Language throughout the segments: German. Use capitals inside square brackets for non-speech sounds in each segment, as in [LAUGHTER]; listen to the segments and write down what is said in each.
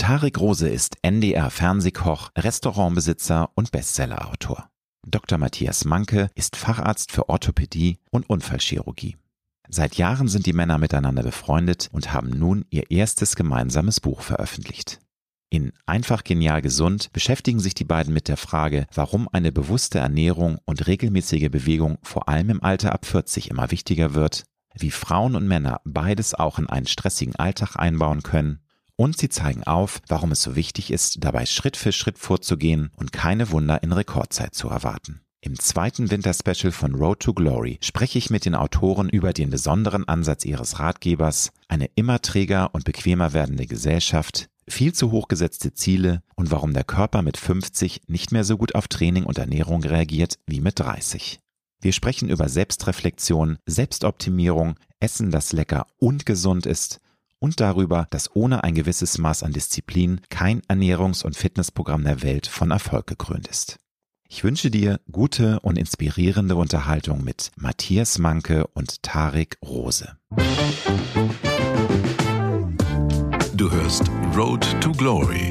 Tarek Rose ist NDR-Fernsehkoch, Restaurantbesitzer und Bestsellerautor. Dr. Matthias Manke ist Facharzt für Orthopädie und Unfallchirurgie. Seit Jahren sind die Männer miteinander befreundet und haben nun ihr erstes gemeinsames Buch veröffentlicht. In Einfach genial gesund beschäftigen sich die beiden mit der Frage, warum eine bewusste Ernährung und regelmäßige Bewegung vor allem im Alter ab 40 immer wichtiger wird, wie Frauen und Männer beides auch in einen stressigen Alltag einbauen können und sie zeigen auf, warum es so wichtig ist, dabei Schritt für Schritt vorzugehen und keine Wunder in Rekordzeit zu erwarten. Im zweiten Winterspecial von Road to Glory spreche ich mit den Autoren über den besonderen Ansatz ihres Ratgebers, eine immer träger und bequemer werdende Gesellschaft, viel zu hoch gesetzte Ziele und warum der Körper mit 50 nicht mehr so gut auf Training und Ernährung reagiert wie mit 30. Wir sprechen über Selbstreflexion, Selbstoptimierung, Essen, das lecker und gesund ist und darüber, dass ohne ein gewisses Maß an Disziplin kein Ernährungs- und Fitnessprogramm der Welt von Erfolg gekrönt ist. Ich wünsche dir gute und inspirierende Unterhaltung mit Matthias Manke und Tarek Rose. Du hörst Road to Glory.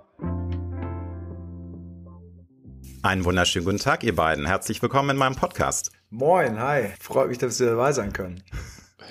Einen wunderschönen guten Tag, ihr beiden. Herzlich willkommen in meinem Podcast. Moin, hi. Freut mich, dass wir dabei sein können.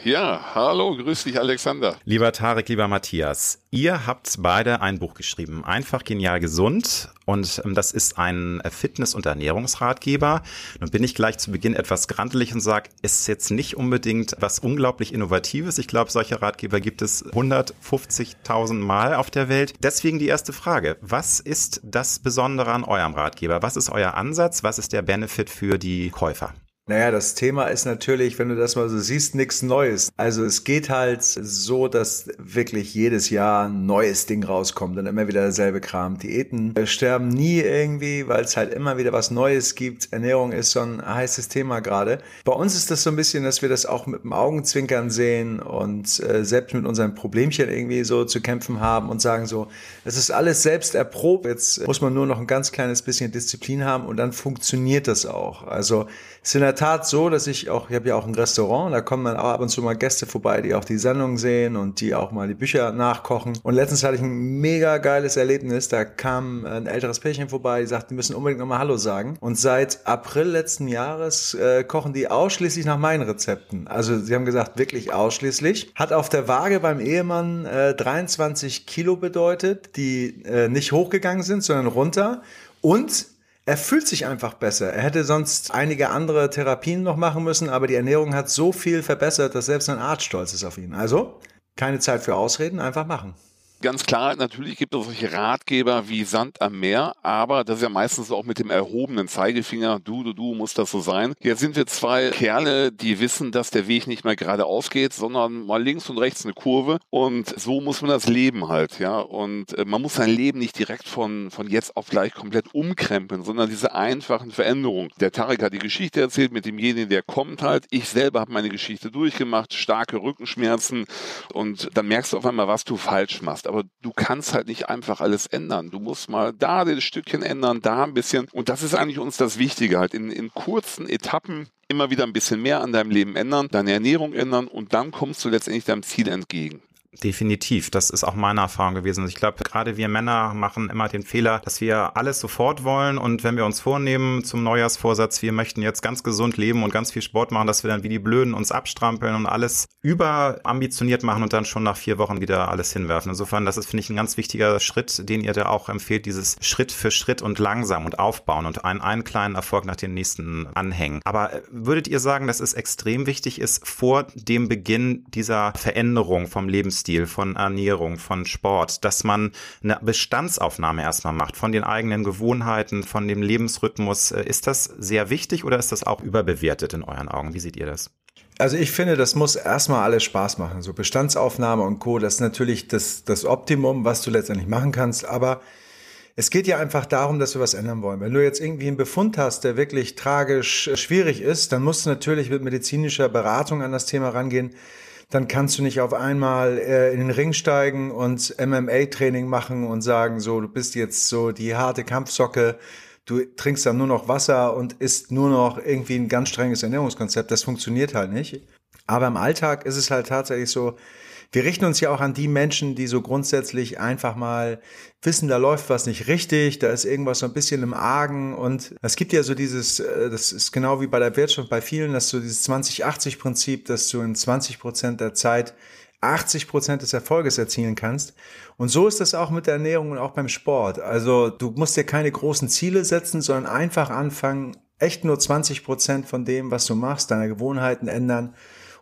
Ja, hallo, grüß dich Alexander. Lieber Tarek, lieber Matthias, ihr habt beide ein Buch geschrieben, einfach genial gesund und ähm, das ist ein Fitness- und Ernährungsratgeber. Nun bin ich gleich zu Beginn etwas grantelig und sage, ist jetzt nicht unbedingt was unglaublich Innovatives. Ich glaube, solche Ratgeber gibt es 150.000 Mal auf der Welt. Deswegen die erste Frage, was ist das Besondere an eurem Ratgeber? Was ist euer Ansatz? Was ist der Benefit für die Käufer? Naja, das Thema ist natürlich, wenn du das mal so siehst, nichts Neues. Also es geht halt so, dass wirklich jedes Jahr ein neues Ding rauskommt und immer wieder derselbe Kram. Diäten sterben nie irgendwie, weil es halt immer wieder was Neues gibt. Ernährung ist so ein heißes Thema gerade. Bei uns ist das so ein bisschen, dass wir das auch mit dem Augenzwinkern sehen und äh, selbst mit unseren Problemchen irgendwie so zu kämpfen haben und sagen so, es ist alles selbst erprobt. Jetzt muss man nur noch ein ganz kleines bisschen Disziplin haben und dann funktioniert das auch. Also es in der Tat so, dass ich auch, ich habe ja auch ein Restaurant, da kommen dann auch ab und zu mal Gäste vorbei, die auch die Sendung sehen und die auch mal die Bücher nachkochen. Und letztens hatte ich ein mega geiles Erlebnis, da kam ein älteres Pärchen vorbei, die sagten, die müssen unbedingt nochmal Hallo sagen. Und seit April letzten Jahres äh, kochen die ausschließlich nach meinen Rezepten. Also sie haben gesagt, wirklich ausschließlich. Hat auf der Waage beim Ehemann äh, 23 Kilo bedeutet, die äh, nicht hochgegangen sind, sondern runter. Und er fühlt sich einfach besser. Er hätte sonst einige andere Therapien noch machen müssen, aber die Ernährung hat so viel verbessert, dass selbst ein Arzt stolz ist auf ihn. Also, keine Zeit für Ausreden, einfach machen. Ganz klar, natürlich gibt es solche Ratgeber wie Sand am Meer, aber das ist ja meistens auch mit dem erhobenen Zeigefinger, du, du, du, muss das so sein. Jetzt sind wir zwei Kerle, die wissen, dass der Weg nicht mehr geradeaus geht, sondern mal links und rechts eine Kurve und so muss man das Leben halt, ja. Und äh, man muss sein Leben nicht direkt von, von jetzt auf gleich komplett umkrempeln, sondern diese einfachen Veränderungen. Der Tarek hat die Geschichte erzählt mit demjenigen, der kommt halt. Ich selber habe meine Geschichte durchgemacht, starke Rückenschmerzen und dann merkst du auf einmal, was du falsch machst aber du kannst halt nicht einfach alles ändern. Du musst mal da ein Stückchen ändern, da ein bisschen. Und das ist eigentlich uns das Wichtige, halt in, in kurzen Etappen immer wieder ein bisschen mehr an deinem Leben ändern, deine Ernährung ändern und dann kommst du letztendlich deinem Ziel entgegen. Definitiv, das ist auch meine Erfahrung gewesen. Ich glaube, gerade wir Männer machen immer den Fehler, dass wir alles sofort wollen und wenn wir uns vornehmen zum Neujahrsvorsatz, wir möchten jetzt ganz gesund leben und ganz viel Sport machen, dass wir dann wie die Blöden uns abstrampeln und alles überambitioniert machen und dann schon nach vier Wochen wieder alles hinwerfen. Insofern, das ist, finde ich, ein ganz wichtiger Schritt, den ihr da auch empfehlt, dieses Schritt für Schritt und langsam und aufbauen und einen, einen kleinen Erfolg nach dem nächsten anhängen. Aber äh, würdet ihr sagen, dass es extrem wichtig ist, vor dem Beginn dieser Veränderung vom Lebens Lebensstil, von Ernährung, von Sport, dass man eine Bestandsaufnahme erstmal macht von den eigenen Gewohnheiten, von dem Lebensrhythmus. Äh, ist das sehr wichtig oder ist das auch überbewertet in euren Augen? Wie seht ihr das? Also ich finde, das muss erstmal alles Spaß machen. So Bestandsaufnahme und Co., das ist natürlich das, das Optimum, was du letztendlich machen kannst. Aber es geht ja einfach darum, dass wir was ändern wollen. Wenn du jetzt irgendwie einen Befund hast, der wirklich tragisch äh, schwierig ist, dann musst du natürlich mit medizinischer Beratung an das Thema rangehen. Dann kannst du nicht auf einmal äh, in den Ring steigen und MMA-Training machen und sagen, so, du bist jetzt so die harte Kampfsocke, du trinkst dann nur noch Wasser und isst nur noch irgendwie ein ganz strenges Ernährungskonzept. Das funktioniert halt nicht. Aber im Alltag ist es halt tatsächlich so, wir richten uns ja auch an die Menschen, die so grundsätzlich einfach mal wissen, da läuft was nicht richtig, da ist irgendwas so ein bisschen im Argen und es gibt ja so dieses, äh, das ist genau wie bei der Wirtschaft bei vielen, dass so dieses 20-80-Prinzip, dass du in 20 Prozent der Zeit 80 Prozent des Erfolges erzielen kannst. Und so ist das auch mit der Ernährung und auch beim Sport. Also du musst dir keine großen Ziele setzen, sondern einfach anfangen, echt nur 20 Prozent von dem, was du machst, deine Gewohnheiten ändern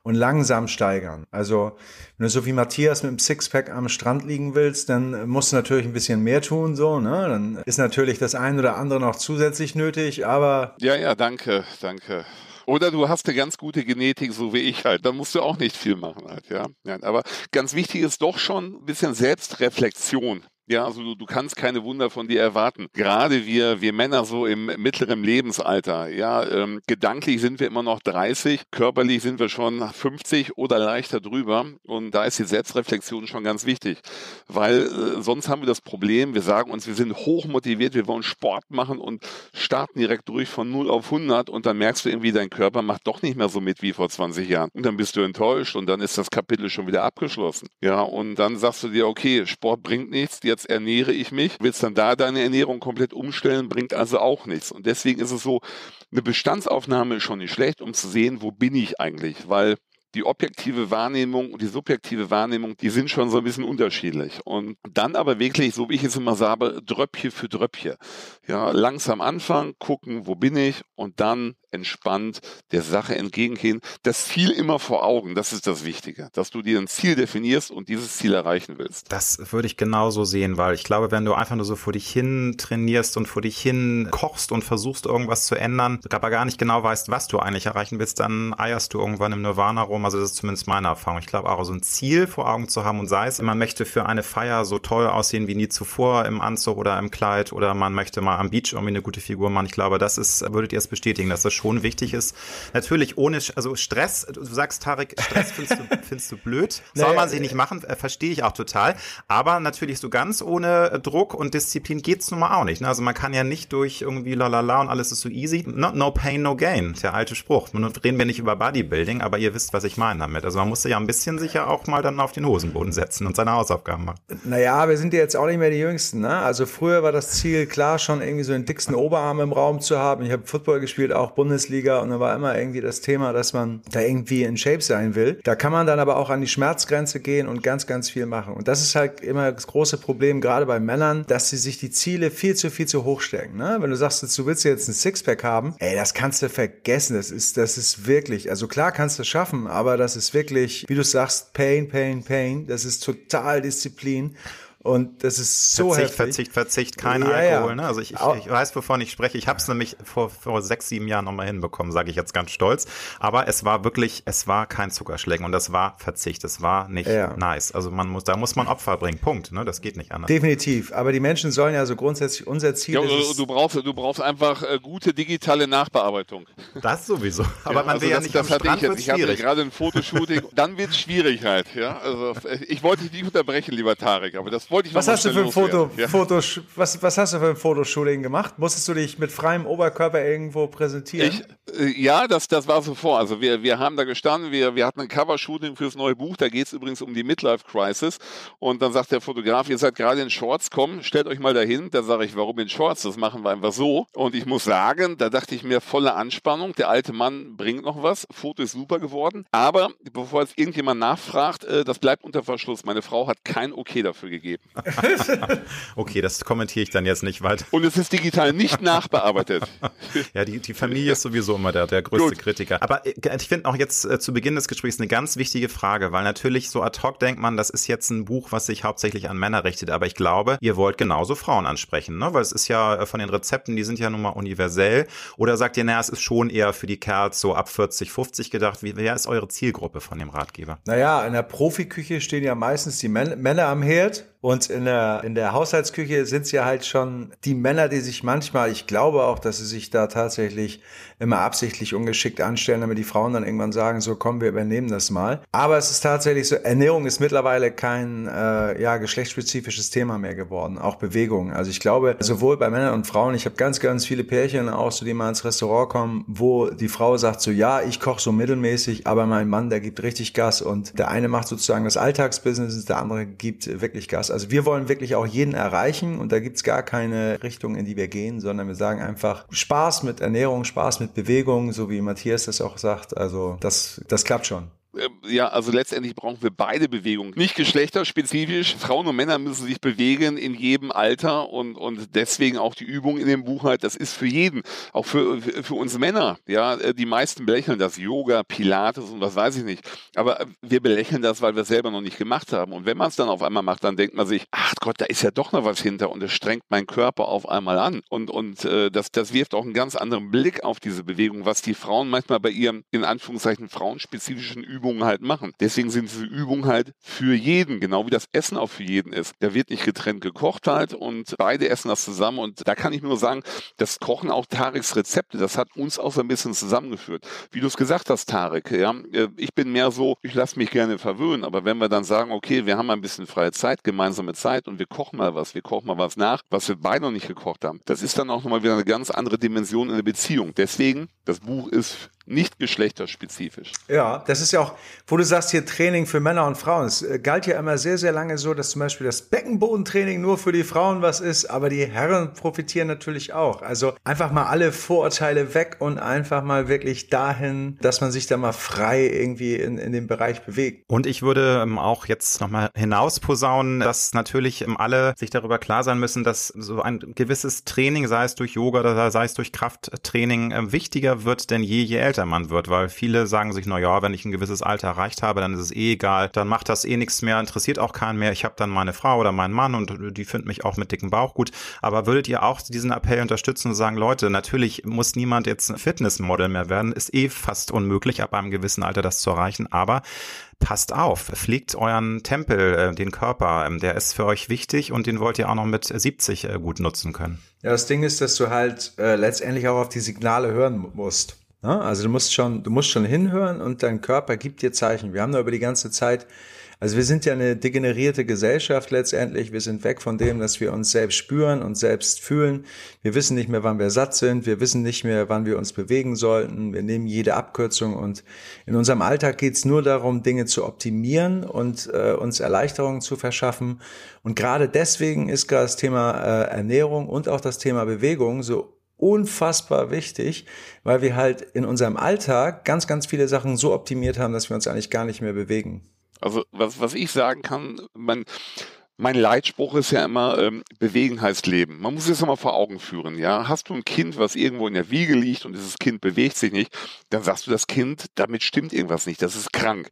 und langsam steigern. Also wenn du so wie Matthias mit dem Sixpack am Strand liegen willst, dann musst du natürlich ein bisschen mehr tun, so, ne? Dann ist natürlich das ein oder andere noch zusätzlich nötig, aber. Ja, ja, danke, danke. Oder du hast eine ganz gute Genetik, so wie ich halt. Dann musst du auch nicht viel machen halt, ja. ja aber ganz wichtig ist doch schon ein bisschen Selbstreflexion. Ja, also du, du kannst keine Wunder von dir erwarten. Gerade wir, wir Männer so im mittleren Lebensalter, ja, ähm, gedanklich sind wir immer noch 30, körperlich sind wir schon 50 oder leichter drüber. Und da ist die Selbstreflexion schon ganz wichtig, weil äh, sonst haben wir das Problem, wir sagen uns, wir sind hochmotiviert, wir wollen Sport machen und starten direkt durch von 0 auf 100 und dann merkst du irgendwie, dein Körper macht doch nicht mehr so mit wie vor 20 Jahren. Und dann bist du enttäuscht und dann ist das Kapitel schon wieder abgeschlossen. Ja, und dann sagst du dir, okay, Sport bringt nichts, jetzt jetzt ernähre ich mich, willst dann da deine Ernährung komplett umstellen, bringt also auch nichts. Und deswegen ist es so, eine Bestandsaufnahme ist schon nicht schlecht, um zu sehen, wo bin ich eigentlich, weil die objektive Wahrnehmung und die subjektive Wahrnehmung, die sind schon so ein bisschen unterschiedlich. Und dann aber wirklich, so wie ich es immer sage, Dröppchen für Dröppchen. Ja, langsam anfangen, gucken, wo bin ich und dann entspannt der Sache entgegengehen. Das Ziel immer vor Augen, das ist das Wichtige, dass du dir ein Ziel definierst und dieses Ziel erreichen willst. Das würde ich genauso sehen, weil ich glaube, wenn du einfach nur so vor dich hin trainierst und vor dich hin kochst und versuchst irgendwas zu ändern, aber gar nicht genau weißt, was du eigentlich erreichen willst, dann eierst du irgendwann im Nirvana rum. Also das ist zumindest meine Erfahrung. Ich glaube auch so ein Ziel vor Augen zu haben und sei es, man möchte für eine Feier so toll aussehen wie nie zuvor im Anzug oder im Kleid oder man möchte mal am Beach irgendwie eine gute Figur machen. Ich glaube, das ist, würdet ihr es bestätigen, dass das schon wichtig ist. Natürlich ohne, also Stress, du sagst, Tarek, Stress findest du, [LAUGHS] findest du blöd. Soll man sich nicht machen, äh, verstehe ich auch total. Aber natürlich so ganz ohne Druck und Disziplin geht's nun mal auch nicht. Ne? Also man kann ja nicht durch irgendwie lalala und alles ist so easy. No, no pain, no gain, der alte Spruch. Nun reden wir nicht über Bodybuilding, aber ihr wisst, was ich meine damit. Also man musste ja ein bisschen sicher auch mal dann auf den Hosenboden setzen und seine Hausaufgaben machen. Naja, wir sind ja jetzt auch nicht mehr die Jüngsten. Ne? Also früher war das Ziel klar, schon irgendwie so den dicksten Oberarm im Raum zu haben. Ich habe Football gespielt, auch Bundesliga Bundesliga und da war immer irgendwie das Thema, dass man da irgendwie in Shape sein will. Da kann man dann aber auch an die Schmerzgrenze gehen und ganz, ganz viel machen. Und das ist halt immer das große Problem, gerade bei Männern, dass sie sich die Ziele viel zu, viel zu hoch stecken. Ne? Wenn du sagst, du willst jetzt ein Sixpack haben, ey, das kannst du vergessen. Das ist, das ist wirklich, also klar kannst du es schaffen, aber das ist wirklich, wie du sagst, Pain, Pain, Pain. Das ist total Disziplin. Und das ist so Verzicht, heftig. Verzicht, Verzicht, kein ja, Alkohol. Ja. Ne? Also ich, ich, ich, weiß, wovon ich spreche. Ich habe es nämlich vor, vor sechs, sieben Jahren nochmal hinbekommen, sage ich jetzt ganz stolz. Aber es war wirklich, es war kein Zuckerschlecken und das war Verzicht. Es war nicht ja. nice. Also man muss, da muss man Opfer bringen. Punkt. Ne? Das geht nicht anders. Definitiv. Aber die Menschen sollen ja so grundsätzlich unser Ziel. Ja, du, du, brauchst, du brauchst einfach äh, gute digitale Nachbearbeitung. Das sowieso. Aber man also will ja nicht das am hatte Strand ich jetzt. Ich hatte gerade ein Fotoshooting. dann wird es schwierig halt. Ja? Also, ich wollte dich nicht unterbrechen, lieber Tarek, aber das wollte ich noch Was hast du für ein Foto, ja. Fotos, was, was hast du für ein Fotoshooting gemacht? Musstest du dich mit freiem Oberkörper irgendwo präsentieren? Ich, äh, ja, das, das war so vor. Also wir, wir haben da gestanden, wir, wir hatten ein Covershooting fürs neue Buch, da geht es übrigens um die Midlife Crisis. Und dann sagt der Fotograf, ihr seid gerade in Shorts, komm, stellt euch mal dahin. Da sage ich, warum in Shorts? Das machen wir einfach so. Und ich muss sagen, da dachte ich mir, volle Anspannung. Der alte Mann bringt noch was. Foto ist super geworden. Aber bevor jetzt irgendjemand nachfragt, äh, das bleibt unter Verschluss. Meine Frau hat kein Okay dafür gegeben. [LAUGHS] okay, das kommentiere ich dann jetzt nicht weiter. Und es ist digital nicht nachbearbeitet. [LAUGHS] ja, die, die Familie ist sowieso immer der, der größte Gut. Kritiker. Aber äh, ich finde auch jetzt äh, zu Beginn des Gesprächs eine ganz wichtige Frage, weil natürlich so ad hoc denkt man, das ist jetzt ein Buch, was sich hauptsächlich an Männer richtet. Aber ich glaube, ihr wollt genauso Frauen ansprechen, ne? weil es ist ja äh, von den Rezepten, die sind ja nun mal universell. Oder sagt ihr, naja, es ist schon eher für die Kerls so ab 40, 50 gedacht. Wie, wer ist eure Zielgruppe von dem Ratgeber? Naja, in der Profiküche stehen ja meistens die Männer am Herd Und in der, in der Haushaltsküche sind es ja halt schon die Männer, die sich manchmal, ich glaube auch, dass sie sich da tatsächlich immer absichtlich ungeschickt anstellen, damit die Frauen dann irgendwann sagen, so komm, wir übernehmen das mal. Aber es ist tatsächlich so, Ernährung ist mittlerweile kein äh, ja, geschlechtsspezifisches Thema mehr geworden, auch Bewegung. Also ich glaube, sowohl bei Männern und Frauen, ich habe ganz, ganz viele Pärchen auch, so die mal ins Restaurant kommen, wo die Frau sagt so, ja, ich koche so mittelmäßig, aber mein Mann, der gibt richtig Gas und der eine macht sozusagen das Alltagsbusiness, der andere gibt wirklich Gas. Also wir wollen wirklich auch jeden erreichen und da gibt's gar keine Richtung, in die wir gehen, sondern wir sagen einfach Spaß mit Ernährung, Spaß mit Bewegung, so wie Matthias das auch sagt. Also das, das klappt schon. Ähm, ja, also letztendlich brauchen wir beide Bewegungen. Nicht geschlechterspezifisch. Frauen und Männer müssen sich bewegen in jedem Alter und, und deswegen auch die Übung in dem Buch halt, das ist für jeden, auch für, für uns Männer. Ja, äh, die meisten belächeln das Yoga, Pilates und was weiß ich nicht. Aber wir belächeln das, weil wir es selber noch nicht gemacht haben. Und wenn man es dann auf einmal macht, dann denkt man sich, ach Gott, da ist ja doch noch was hinter und es strengt meinen Körper auf einmal an. Und, und äh, das, das wirft auch einen ganz anderen Blick auf diese Bewegung, was die Frauen manchmal bei ihren, in Anführungszeichen, frauenspezifischen Übungen Übungen halt machen. Deswegen sind diese Übungen halt für jeden, genau wie das Essen auch für jeden ist. Da wird nicht getrennt gekocht halt und beide essen das zusammen und da kann ich nur sagen, das Kochen auch Tariks Rezepte, das hat uns auch so ein bisschen zusammengeführt. Wie du es gesagt hast, Tarik, ja, äh, ich bin mehr so, ich lasse mich gerne verwöhnen, aber wenn wir dann sagen, okay, wir haben ein bisschen freie Zeit, gemeinsame Zeit und wir kochen mal was, wir kochen mal was nach, was wir beide noch nicht gekocht haben, das ist dann auch nochmal wieder eine ganz andere Dimension in der Beziehung. Deswegen, das Buch ist nicht geschlechterspezifisch. Ja, das ist ja auch, wo du sagst hier Training für Männer und Frauen. Es äh, galt ja immer sehr, sehr lange so, dass zum Beispiel das Beckenbodentraining nur für die Frauen was ist, aber die Herren profitieren natürlich auch. Also einfach mal alle Vorurteile weg und einfach mal wirklich dahin, dass man sich da mal frei irgendwie in, in dem Bereich bewegt. Und ich würde ähm, auch jetzt nochmal hinaus posaunen, dass natürlich ähm, alle sich darüber klar sein müssen, dass so ein gewisses Training, sei es durch Yoga oder sei es durch Krafttraining, äh, wichtiger wird denn je, je älter älter man wird, weil viele sagen sich, na ja, wenn ich ein gewisses Alter erreicht habe, dann ist es eh egal, dann macht das eh nichts mehr, interessiert auch keinen mehr. Ich habe dann meine Frau oder meinen Mann und die finden mich auch mit dicken Bauch gut. Aber würdet ihr auch diesen Appell unterstützen und sagen, Leute, natürlich muss niemand jetzt ein Fitnessmodel mehr werden, ist eh fast unmöglich, ab einem gewissen Alter das zu erreichen, aber passt auf, pflegt euren Tempel, äh, den Körper, ähm, der ist für euch wichtig und den wollt ihr auch noch mit 70 äh, gut nutzen können. Ja, das Ding ist, dass du halt äh, letztendlich auch auf die Signale hören musst. Ne? Also du musst schon, du musst schon hinhören und dein Körper gibt dir Zeichen. Wir haben da über die ganze Zeit, also wir sind ja eine degenerierte Gesellschaft letztendlich. Wir sind weg von dem, dass wir uns selbst spüren und selbst fühlen. Wir wissen nicht mehr, wann wir satt sind. Wir wissen nicht mehr, wann wir uns bewegen sollten. Wir nehmen jede Abkürzung und in unserem Alltag geht es nur darum, Dinge zu optimieren und äh, uns Erleichterungen zu verschaffen. Und gerade deswegen ist das Thema äh, Ernährung und auch das Thema Bewegung so unfassbar wichtig, weil wir halt in unserem Alltag ganz, ganz viele Sachen so optimiert haben, dass wir uns eigentlich gar nicht mehr bewegen. Also was, was ich sagen kann, man, mein Leitspruch ist ja immer, ähm, bewegen heißt leben. Man muss es immer vor Augen führen. Ja, Hast du ein Kind, was irgendwo in der Wiege liegt und dieses Kind bewegt sich nicht, dann sagst du das Kind, damit stimmt irgendwas nicht, das ist krank.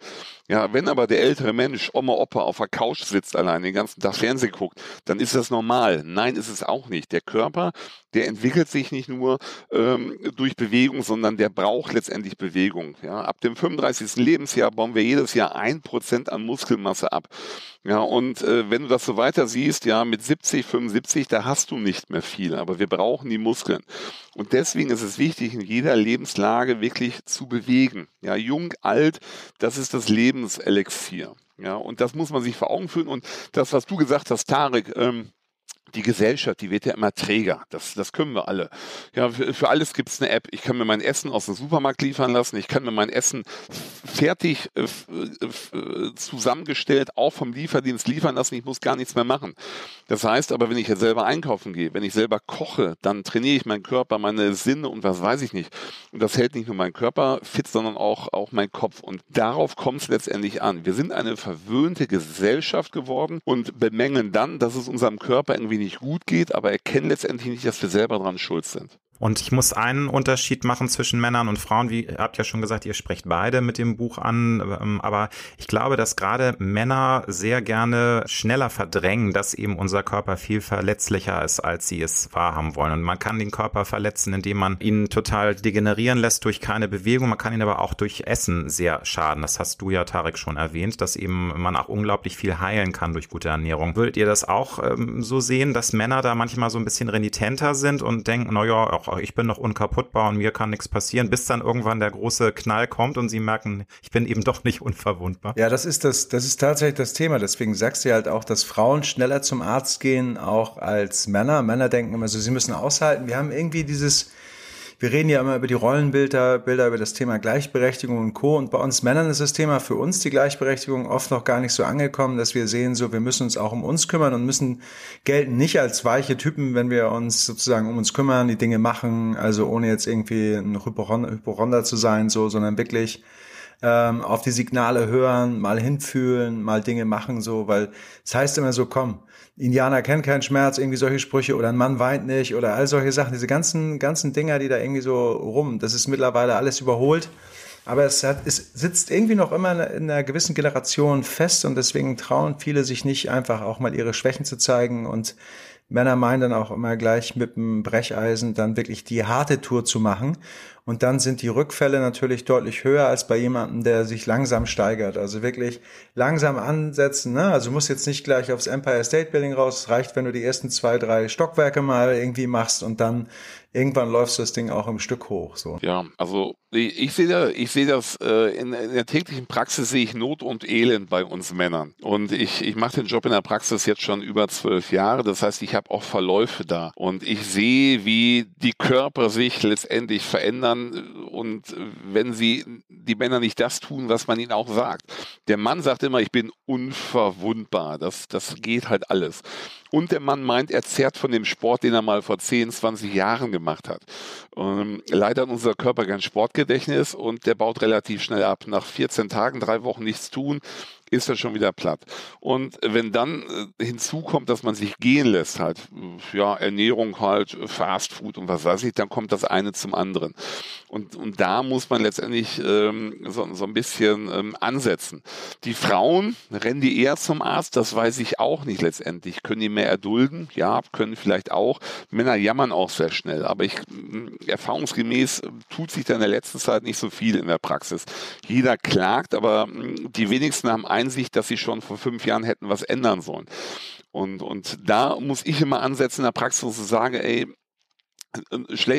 Ja, wenn aber der ältere Mensch, Oma, Opa, auf der Couch sitzt allein, den ganzen Tag Fernsehen guckt, dann ist das normal. Nein, ist es auch nicht. Der Körper, der entwickelt sich nicht nur ähm, durch Bewegung, sondern der braucht letztendlich Bewegung. Ja, ab dem 35. Lebensjahr bauen wir jedes Jahr ein Prozent an Muskelmasse ab. Ja, und äh, wenn du das so weiter siehst, ja, mit 70, 75, da hast du nicht mehr viel, aber wir brauchen die Muskeln. Und deswegen ist es wichtig, in jeder Lebenslage wirklich zu bewegen. Ja, jung, alt, das ist das Lebenselixier. Ja, und das muss man sich vor Augen führen. Und das, was du gesagt hast, Tarek, ähm, die Gesellschaft, die wird ja immer träger. Das, das können wir alle. Ja, für, für alles gibt es eine App. Ich kann mir mein Essen aus dem Supermarkt liefern lassen. Ich kann mir mein Essen fertig äh, äh, zusammengestellt auch vom Lieferdienst liefern lassen. Ich muss gar nichts mehr machen. Das heißt aber, wenn ich jetzt selber einkaufen gehe, wenn ich selber koche, dann trainiere ich meinen Körper, meine Sinne und was weiß ich nicht. Und das hält nicht nur meinen Körper fit, sondern auch, auch meinen Kopf. Und darauf kommt es letztendlich an. Wir sind eine verwöhnte Gesellschaft geworden und bemängeln dann, dass es unserem Körper irgendwie nicht gut geht, aber erkennen letztendlich nicht, dass wir selber dran schuld sind. Und ich muss einen Unterschied machen zwischen Männern und Frauen. Wie ihr habt ja schon gesagt, ihr sprecht beide mit dem Buch an. Ähm, aber ich glaube, dass gerade Männer sehr gerne schneller verdrängen, dass eben unser Körper viel verletzlicher ist, als sie es wahrhaben wollen. Und man kann den Körper verletzen, indem man ihn total degenerieren lässt durch keine Bewegung. Man kann ihn aber auch durch Essen sehr schaden. Das hast du ja, Tarek, schon erwähnt, dass eben man auch unglaublich viel heilen kann durch gute Ernährung. Würdet ihr das auch ähm, so sehen, dass Männer da manchmal so ein bisschen renitenter sind und denken, naja, auch ich bin noch unkaputtbar und mir kann nichts passieren, bis dann irgendwann der große Knall kommt und sie merken, ich bin eben doch nicht unverwundbar. Ja, das ist das, das ist tatsächlich das Thema. Deswegen sagst du halt auch, dass Frauen schneller zum Arzt gehen, auch als Männer. Männer denken immer so, sie müssen aushalten. Wir haben irgendwie dieses, wir reden ja immer über die Rollenbilder, Bilder über das Thema Gleichberechtigung und Co. Und bei uns Männern ist das Thema für uns die Gleichberechtigung oft noch gar nicht so angekommen, dass wir sehen, so wir müssen uns auch um uns kümmern und müssen gelten nicht als weiche Typen, wenn wir uns sozusagen um uns kümmern, die Dinge machen, also ohne jetzt irgendwie ein Hypochonder zu sein, so, sondern wirklich ähm, auf die Signale hören, mal hinfühlen, mal Dinge machen, so, weil es heißt immer so, komm, Indianer kennen keinen Schmerz, irgendwie solche Sprüche oder ein Mann weint nicht oder all solche Sachen, diese ganzen, ganzen Dinger, die da irgendwie so rum, das ist mittlerweile alles überholt. Aber es, hat, es sitzt irgendwie noch immer in einer gewissen Generation fest und deswegen trauen viele sich nicht einfach auch mal ihre Schwächen zu zeigen und Männer meinen dann auch immer gleich mit dem Brecheisen dann wirklich die harte Tour zu machen. Und dann sind die Rückfälle natürlich deutlich höher als bei jemandem, der sich langsam steigert. Also wirklich langsam ansetzen. Ne? Also du musst jetzt nicht gleich aufs Empire State Building raus. Es reicht, wenn du die ersten zwei, drei Stockwerke mal irgendwie machst und dann irgendwann läufst du das Ding auch im Stück hoch. So. Ja, also ich, sehe ich sehe das äh, in, in, der täglichen Praxis sehe ich Not und Elend bei uns Männern. Und ich, ich mache den Job in der Praxis jetzt schon über zwölf Jahre. Das heißt, ich habe auch Verläufe da. Und ich sehe, wie die Körper sich letztendlich verändern. Und wenn sie die Männer nicht das tun, was man ihnen auch sagt. Der Mann sagt immer, ich bin unverwundbar. Das, das geht halt alles. Und der Mann meint, er zehrt von dem Sport, den er mal vor 10, 20 Jahren gemacht hat. Ähm, leider hat unser Körper kein Sportgedächtnis und der baut relativ schnell ab. Nach 14 Tagen, drei Wochen nichts tun, ist er schon wieder platt. Und wenn dann äh, hinzukommt, dass man sich gehen lässt, halt, ja, Ernährung halt, Fast Food und was weiß ich, dann kommt das eine zum anderen. Und, und da muss man letztendlich ähm, so, so ein bisschen ähm, ansetzen. Die Frauen rennen die eher zum Arzt, das weiß ich auch nicht letztendlich. Können die mehr erdulden? Ja, können vielleicht auch. Männer jammern auch sehr schnell, aber ich erfahrungsgemäß tut sich da in der letzten Zeit nicht so viel in der Praxis. Jeder klagt, aber die wenigsten haben Einsicht, dass sie schon vor fünf Jahren hätten was ändern sollen. Und, und da muss ich immer ansetzen in der Praxis und sagen, ey,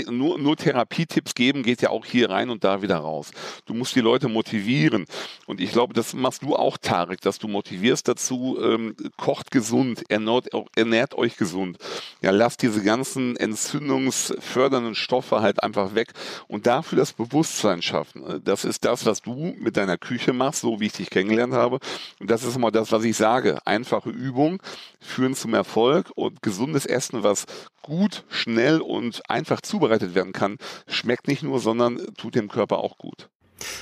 nur, nur Therapietipps geben geht ja auch hier rein und da wieder raus. Du musst die Leute motivieren. Und ich glaube, das machst du auch, Tarek, dass du motivierst dazu, ähm, kocht gesund, ernährt, ernährt euch gesund. Ja, lasst diese ganzen entzündungsfördernden Stoffe halt einfach weg und dafür das Bewusstsein schaffen. Das ist das, was du mit deiner Küche machst, so wie ich dich kennengelernt habe. Und das ist immer das, was ich sage. Einfache Übung führen zum Erfolg und gesundes Essen, was gut, schnell und einfach zubereitet werden kann, schmeckt nicht nur, sondern tut dem Körper auch gut.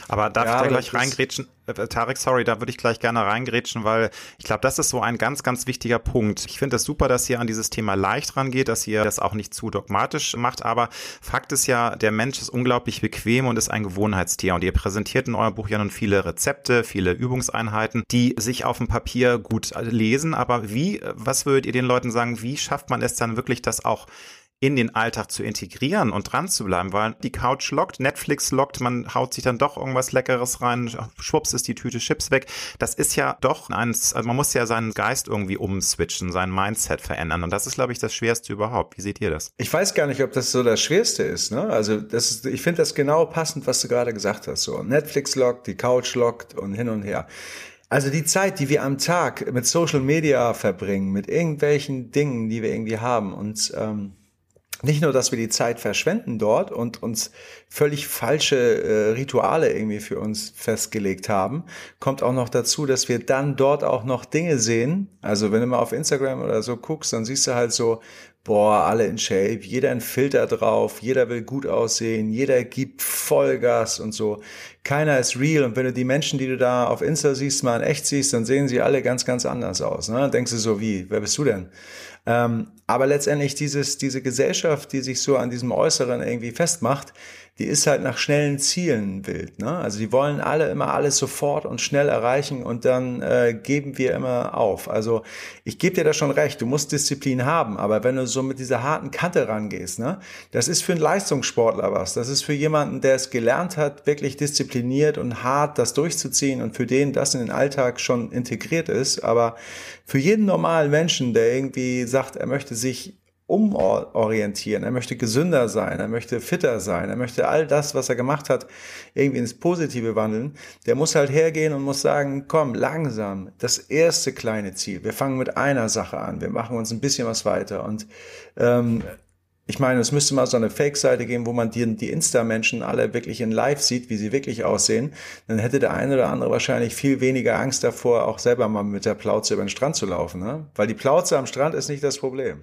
Aber darf ja, ich da gleich reingrätschen? Äh, äh, Tarek, sorry, da würde ich gleich gerne reingrätschen, weil ich glaube, das ist so ein ganz, ganz wichtiger Punkt. Ich finde es das super, dass ihr an dieses Thema leicht rangeht, dass ihr das auch nicht zu dogmatisch macht, aber Fakt ist ja, der Mensch ist unglaublich bequem und ist ein Gewohnheitstier und ihr präsentiert in eurem Buch ja nun viele Rezepte, viele Übungseinheiten, die sich auf dem Papier gut lesen, aber wie, was würdet ihr den Leuten sagen, wie schafft man es dann wirklich, das auch in den Alltag zu integrieren und dran zu bleiben, weil die Couch lockt, Netflix lockt, man haut sich dann doch irgendwas Leckeres rein, schwupps ist die Tüte Chips weg. Das ist ja doch eins, also man muss ja seinen Geist irgendwie umswitchen, sein Mindset verändern und das ist, glaube ich, das Schwerste überhaupt. Wie seht ihr das? Ich weiß gar nicht, ob das so das Schwerste ist. Ne? Also das ist, ich finde das genau passend, was du gerade gesagt hast. So Netflix lockt, die Couch lockt und hin und her. Also die Zeit, die wir am Tag mit Social Media verbringen, mit irgendwelchen Dingen, die wir irgendwie haben und ähm, nicht nur, dass wir die Zeit verschwenden dort und uns völlig falsche äh, Rituale irgendwie für uns festgelegt haben, kommt auch noch dazu, dass wir dann dort auch noch Dinge sehen. Also wenn du mal auf Instagram oder so guckst, dann siehst du halt so, boah, alle in Shape, jeder ein Filter drauf, jeder will gut aussehen, jeder gibt Vollgas und so. Keiner ist real. Und wenn du die Menschen, die du da auf Insta siehst, mal in echt siehst, dann sehen sie alle ganz, ganz anders aus. Ne? Denkst du so, wie, wer bist du denn? Ähm, aber letztendlich dieses, diese Gesellschaft, die sich so an diesem Äußeren irgendwie festmacht, die ist halt nach schnellen Zielen wild. Ne? Also die wollen alle immer alles sofort und schnell erreichen und dann äh, geben wir immer auf. Also ich gebe dir da schon recht, du musst Disziplin haben, aber wenn du so mit dieser harten Kante rangehst, ne, das ist für einen Leistungssportler was. Das ist für jemanden, der es gelernt hat, wirklich diszipliniert und hart das durchzuziehen und für den das in den Alltag schon integriert ist. Aber für jeden normalen Menschen, der irgendwie sagt, er möchte sich umorientieren, er möchte gesünder sein, er möchte fitter sein, er möchte all das, was er gemacht hat, irgendwie ins Positive wandeln, der muss halt hergehen und muss sagen, komm, langsam, das erste kleine Ziel, wir fangen mit einer Sache an, wir machen uns ein bisschen was weiter und ähm, ich meine, es müsste mal so eine Fake-Seite geben, wo man die, die Insta-Menschen alle wirklich in Live sieht, wie sie wirklich aussehen. Dann hätte der eine oder andere wahrscheinlich viel weniger Angst davor, auch selber mal mit der Plauze über den Strand zu laufen. Ne? Weil die Plauze am Strand ist nicht das Problem.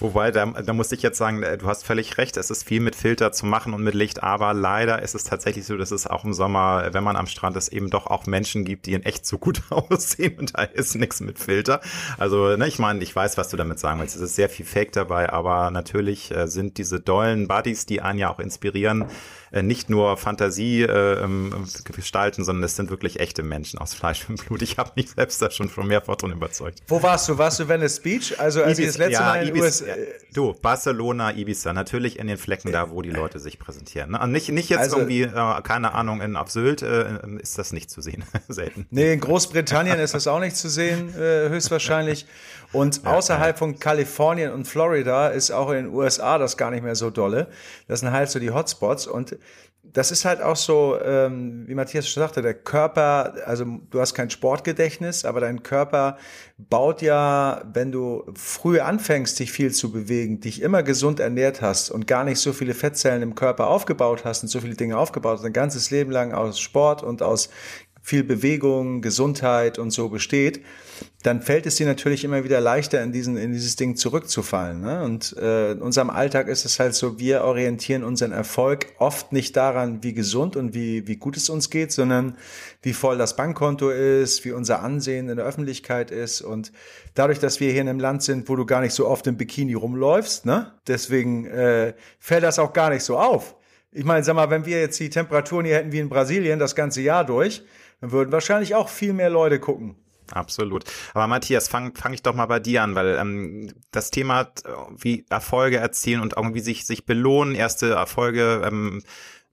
Wobei, da, da muss ich jetzt sagen, äh, du hast völlig recht, es ist viel mit Filter zu machen und mit Licht, aber leider ist es tatsächlich so, dass es auch im Sommer, wenn man am Strand ist, eben doch auch Menschen gibt, die in echt so gut [LAUGHS] aussehen und da ist nichts mit Filter. Also, ne, ich meine, ich weiß, was du damit sagen willst. Es ist sehr viel Fake dabei, aber natürlich äh, sind diese dollen Buddies, die einen ja auch inspirieren, nicht nur Fantasie äh, ähm, gestalten, sondern es sind wirklich echte Menschen aus Fleisch und Blut. Ich habe mich selbst da schon von mehrfach drin überzeugt. Wo warst du? Warst du Venice Beach? Also als Ibiza, ich das letzte ja, Mal in Ibiza, US Du, Barcelona, Ibiza, natürlich in den Flecken da, wo die Leute sich präsentieren. Ne? Nicht, nicht jetzt also, irgendwie, äh, keine Ahnung, in auf Sylt äh, ist das nicht zu sehen. [LAUGHS] Selten. Nee, in Großbritannien ist das auch nicht zu sehen, äh, höchstwahrscheinlich. Und ja, außerhalb ja. von Kalifornien und Florida ist auch in den USA das gar nicht mehr so dolle. Das sind halt so die Hotspots. Und das ist halt auch so, ähm, wie Matthias schon sagte, der Körper, also du hast kein Sportgedächtnis, aber dein Körper baut ja, wenn du früh anfängst, dich viel zu bewegen, dich immer gesund ernährt hast und gar nicht so viele Fettzellen im Körper aufgebaut hast und so viele Dinge aufgebaut hast, dein ganzes Leben lang aus Sport und aus viel Bewegung, Gesundheit und so besteht, dann fällt es dir natürlich immer wieder leichter, in, diesen, in dieses Ding zurückzufallen. Ne? Und äh, in unserem Alltag ist es halt so, wir orientieren unseren Erfolg oft nicht daran, wie gesund und wie, wie gut es uns geht, sondern wie voll das Bankkonto ist, wie unser Ansehen in der Öffentlichkeit ist. Und dadurch, dass wir hier in einem Land sind, wo du gar nicht so oft im Bikini rumläufst, ne? deswegen äh, fällt das auch gar nicht so auf. Ich meine, sag mal, wenn wir jetzt die Temperaturen hier hätten wie in Brasilien das ganze Jahr durch, dann würden wahrscheinlich auch viel mehr Leute gucken. Absolut. Aber Matthias, fang, fang ich doch mal bei dir an, weil ähm, das Thema, äh, wie Erfolge erzielen und irgendwie sich, sich belohnen, erste Erfolge ähm,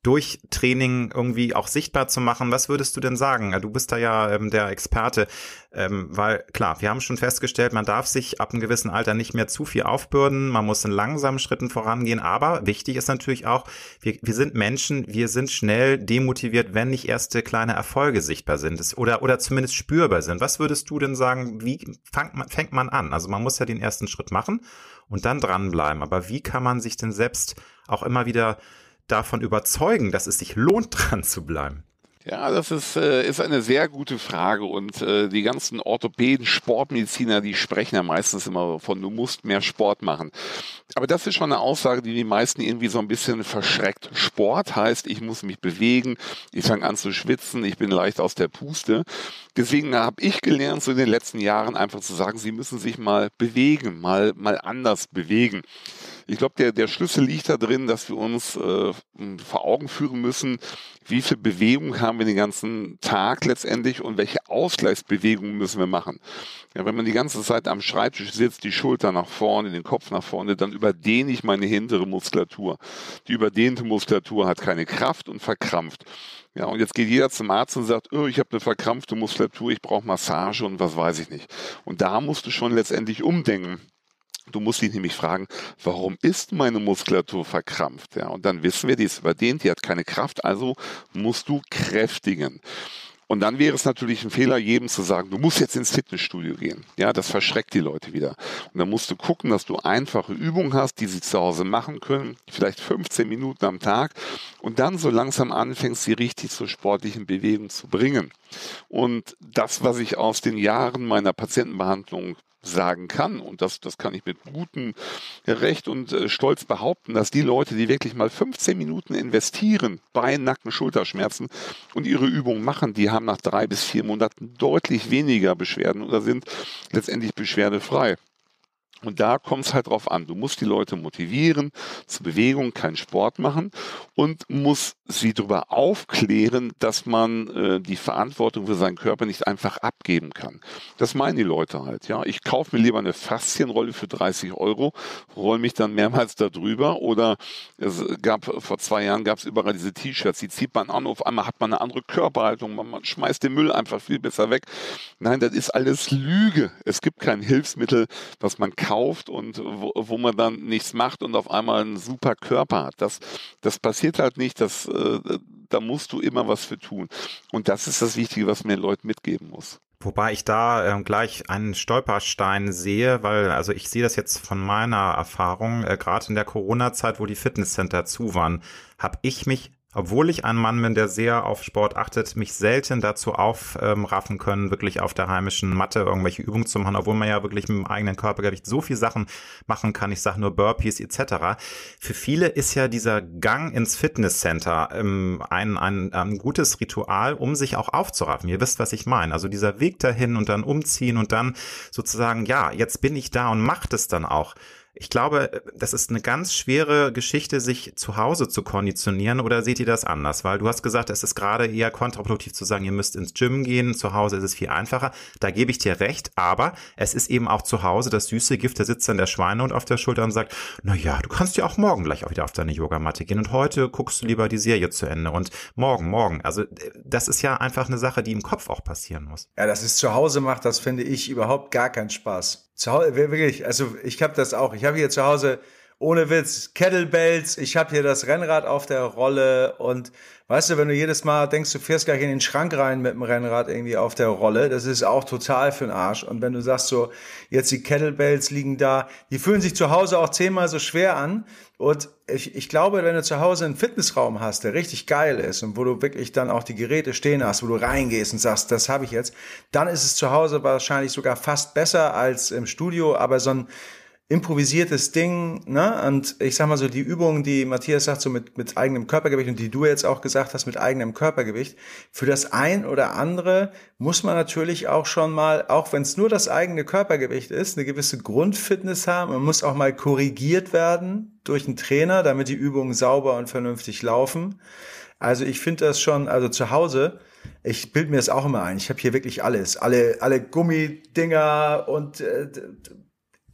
durch Training irgendwie auch sichtbar zu machen. Was würdest du denn sagen? Du bist da ja ähm, der Experte, ähm, weil klar, wir haben schon festgestellt, man darf sich ab einem gewissen Alter nicht mehr zu viel aufbürden, man muss in langsamen Schritten vorangehen, aber wichtig ist natürlich auch, wir, wir sind Menschen, wir sind schnell demotiviert, wenn nicht erste kleine Erfolge sichtbar sind oder, oder zumindest spürbar sind. Was würdest du denn sagen, wie fängt fängt man an? Also man muss ja den ersten Schritt machen und dann dranbleiben, aber wie kann man sich denn selbst auch immer wieder davon überzeugen, dass es sich lohnt, [LAUGHS] dran zu bleiben? Ja, das ist, äh, ist eine sehr gute Frage und äh, die ganzen Orthopäden, Sportmediziner, die sprechen ja meistens immer davon, du musst mehr Sport machen. Aber das ist schon eine Aussage, die die meisten irgendwie so ein bisschen verschreckt. Sport heißt, ich muss mich bewegen, ich fange an zu schwitzen, ich bin leicht aus der Puste. Deswegen habe ich gelernt, so in den letzten Jahren einfach zu sagen, sie müssen sich mal bewegen, mal, mal anders bewegen. Ich glaube, der, der Schlüssel liegt da drin, dass wir uns äh, vor Augen führen müssen, wie viel Bewegung haben wir den ganzen Tag letztendlich und welche Ausgleichsbewegungen müssen wir machen. Ja, wenn man die ganze Zeit am Schreibtisch sitzt, die Schulter nach vorne, den Kopf nach vorne, dann überdehne ich meine hintere Muskulatur. Die überdehnte Muskulatur hat keine Kraft und verkrampft. Ja, und jetzt geht jeder zum Arzt und sagt, oh, ich habe eine verkrampfte Muskulatur, ich brauche Massage und was weiß ich nicht. Und da musst du schon letztendlich umdenken. Du musst dich nämlich fragen, warum ist meine Muskulatur verkrampft? Ja, und dann wissen wir, die ist überdehnt, die hat keine Kraft, also musst du kräftigen. Und dann wäre es natürlich ein Fehler, jedem zu sagen, du musst jetzt ins Fitnessstudio gehen. Ja, das verschreckt die Leute wieder. Und dann musst du gucken, dass du einfache Übungen hast, die sie zu Hause machen können, vielleicht 15 Minuten am Tag und dann so langsam anfängst, sie richtig zur sportlichen Bewegung zu bringen. Und das, was ich aus den Jahren meiner Patientenbehandlung sagen kann, und das, das kann ich mit gutem Recht und äh, Stolz behaupten, dass die Leute, die wirklich mal 15 Minuten investieren bei Nacken, Schulterschmerzen und ihre Übungen machen, die haben nach drei bis vier Monaten deutlich weniger Beschwerden oder sind letztendlich beschwerdefrei. Und da kommt es halt drauf an. Du musst die Leute motivieren, zur Bewegung, keinen Sport machen und musst sie darüber aufklären, dass man äh, die Verantwortung für seinen Körper nicht einfach abgeben kann. Das meinen die Leute halt. Ja, ich kaufe mir lieber eine Faszienrolle für 30 Euro, roll mich dann mehrmals darüber. Oder es gab vor zwei Jahren gab es überall diese T-Shirts, die zieht man an, auf einmal hat man eine andere Körperhaltung, man, man schmeißt den Müll einfach viel besser weg. Nein, das ist alles Lüge. Es gibt kein Hilfsmittel, was man kauft und wo, wo man dann nichts macht und auf einmal einen super Körper hat. Das, das passiert halt nicht. Das, äh, da musst du immer was für tun. Und das ist das Wichtige, was mir Leuten mitgeben muss. Wobei ich da äh, gleich einen Stolperstein sehe, weil also ich sehe das jetzt von meiner Erfahrung, äh, gerade in der Corona-Zeit, wo die Fitnesscenter zu waren, habe ich mich obwohl ich ein Mann bin, der sehr auf Sport achtet, mich selten dazu aufraffen können, wirklich auf der heimischen Matte irgendwelche Übungen zu machen, obwohl man ja wirklich mit dem eigenen Körpergewicht so viel Sachen machen kann. Ich sage nur Burpees etc. Für viele ist ja dieser Gang ins Fitnesscenter ähm, ein, ein, ein gutes Ritual, um sich auch aufzuraffen. Ihr wisst, was ich meine. Also dieser Weg dahin und dann umziehen und dann sozusagen, ja, jetzt bin ich da und macht es dann auch. Ich glaube, das ist eine ganz schwere Geschichte, sich zu Hause zu konditionieren oder seht ihr das anders? Weil du hast gesagt, es ist gerade eher kontraproduktiv zu sagen, ihr müsst ins Gym gehen, zu Hause ist es viel einfacher. Da gebe ich dir recht, aber es ist eben auch zu Hause das süße Gift, der sitzt dann der Schweinehund auf der Schulter und sagt, na ja, du kannst ja auch morgen gleich auch wieder auf deine Yogamatte gehen und heute guckst du lieber die Serie zu Ende und morgen, morgen. Also das ist ja einfach eine Sache, die im Kopf auch passieren muss. Ja, dass es zu Hause macht, das finde ich überhaupt gar keinen Spaß. Zu Hause, wirklich, also ich habe das auch. Ich habe hier zu Hause ohne Witz Kettlebells, ich habe hier das Rennrad auf der Rolle und weißt du, wenn du jedes Mal denkst, du fährst gleich in den Schrank rein mit dem Rennrad irgendwie auf der Rolle, das ist auch total für den Arsch. Und wenn du sagst so, jetzt die Kettlebells liegen da, die fühlen sich zu Hause auch zehnmal so schwer an. Und ich, ich glaube, wenn du zu Hause einen Fitnessraum hast, der richtig geil ist und wo du wirklich dann auch die Geräte stehen hast, wo du reingehst und sagst, das habe ich jetzt, dann ist es zu Hause wahrscheinlich sogar fast besser als im Studio. Aber so ein improvisiertes Ding, ne? Und ich sag mal so, die Übungen, die Matthias sagt, so mit, mit eigenem Körpergewicht und die du jetzt auch gesagt hast, mit eigenem Körpergewicht, für das ein oder andere muss man natürlich auch schon mal, auch wenn es nur das eigene Körpergewicht ist, eine gewisse Grundfitness haben. Man muss auch mal korrigiert werden durch einen Trainer, damit die Übungen sauber und vernünftig laufen. Also ich finde das schon, also zu Hause, ich bild mir das auch immer ein. Ich habe hier wirklich alles, alle, alle Gummidinger und äh,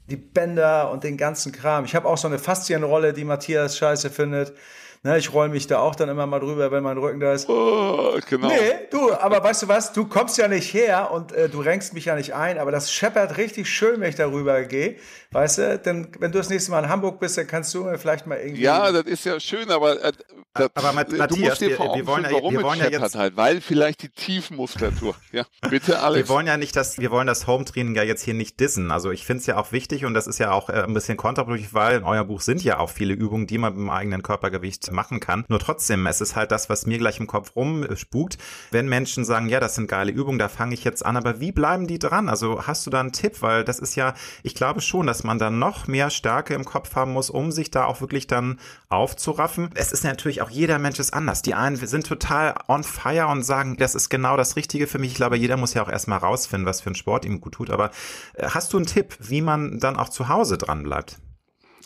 die Bänder und den ganzen Kram. Ich habe auch so eine Faszienrolle, die Matthias scheiße findet. Ne, ich roll mich da auch dann immer mal drüber, wenn mein Rücken da ist. Oh, genau. Nee, du, aber weißt du was? Du kommst ja nicht her und äh, du renkst mich ja nicht ein, aber das scheppert richtig schön, wenn ich darüber gehe. Weißt du, denn wenn du das nächste Mal in Hamburg bist, dann kannst du mir vielleicht mal irgendwie. Ja, das ist ja schön, aber äh, das, aber Matthias, du musst dir wir, vor wir wollen ja, warum wir wollen ja jetzt halt, weil vielleicht die Tiefmuskulatur. [LAUGHS] Ja, bitte Alex. Wir wollen ja nicht das, wir wollen das Home Training ja jetzt hier nicht dissen. Also ich finde es ja auch wichtig und das ist ja auch äh, ein bisschen kontraproduktiv, weil in eurem Buch sind ja auch viele Übungen, die man mit dem eigenen Körpergewicht machen kann. Nur trotzdem, es ist halt das, was mir gleich im Kopf rumspukt, wenn Menschen sagen, ja, das sind geile Übungen, da fange ich jetzt an, aber wie bleiben die dran? Also hast du da einen Tipp, weil das ist ja, ich glaube schon, dass man dann noch mehr Stärke im Kopf haben muss, um sich da auch wirklich dann aufzuraffen. Es ist natürlich auch jeder Mensch ist anders. Die einen sind total on fire und sagen, das ist genau das Richtige für mich. Ich glaube, jeder muss ja auch erstmal rausfinden, was für ein Sport ihm gut tut. Aber äh, hast du einen Tipp, wie man dann auch zu Hause dran bleibt?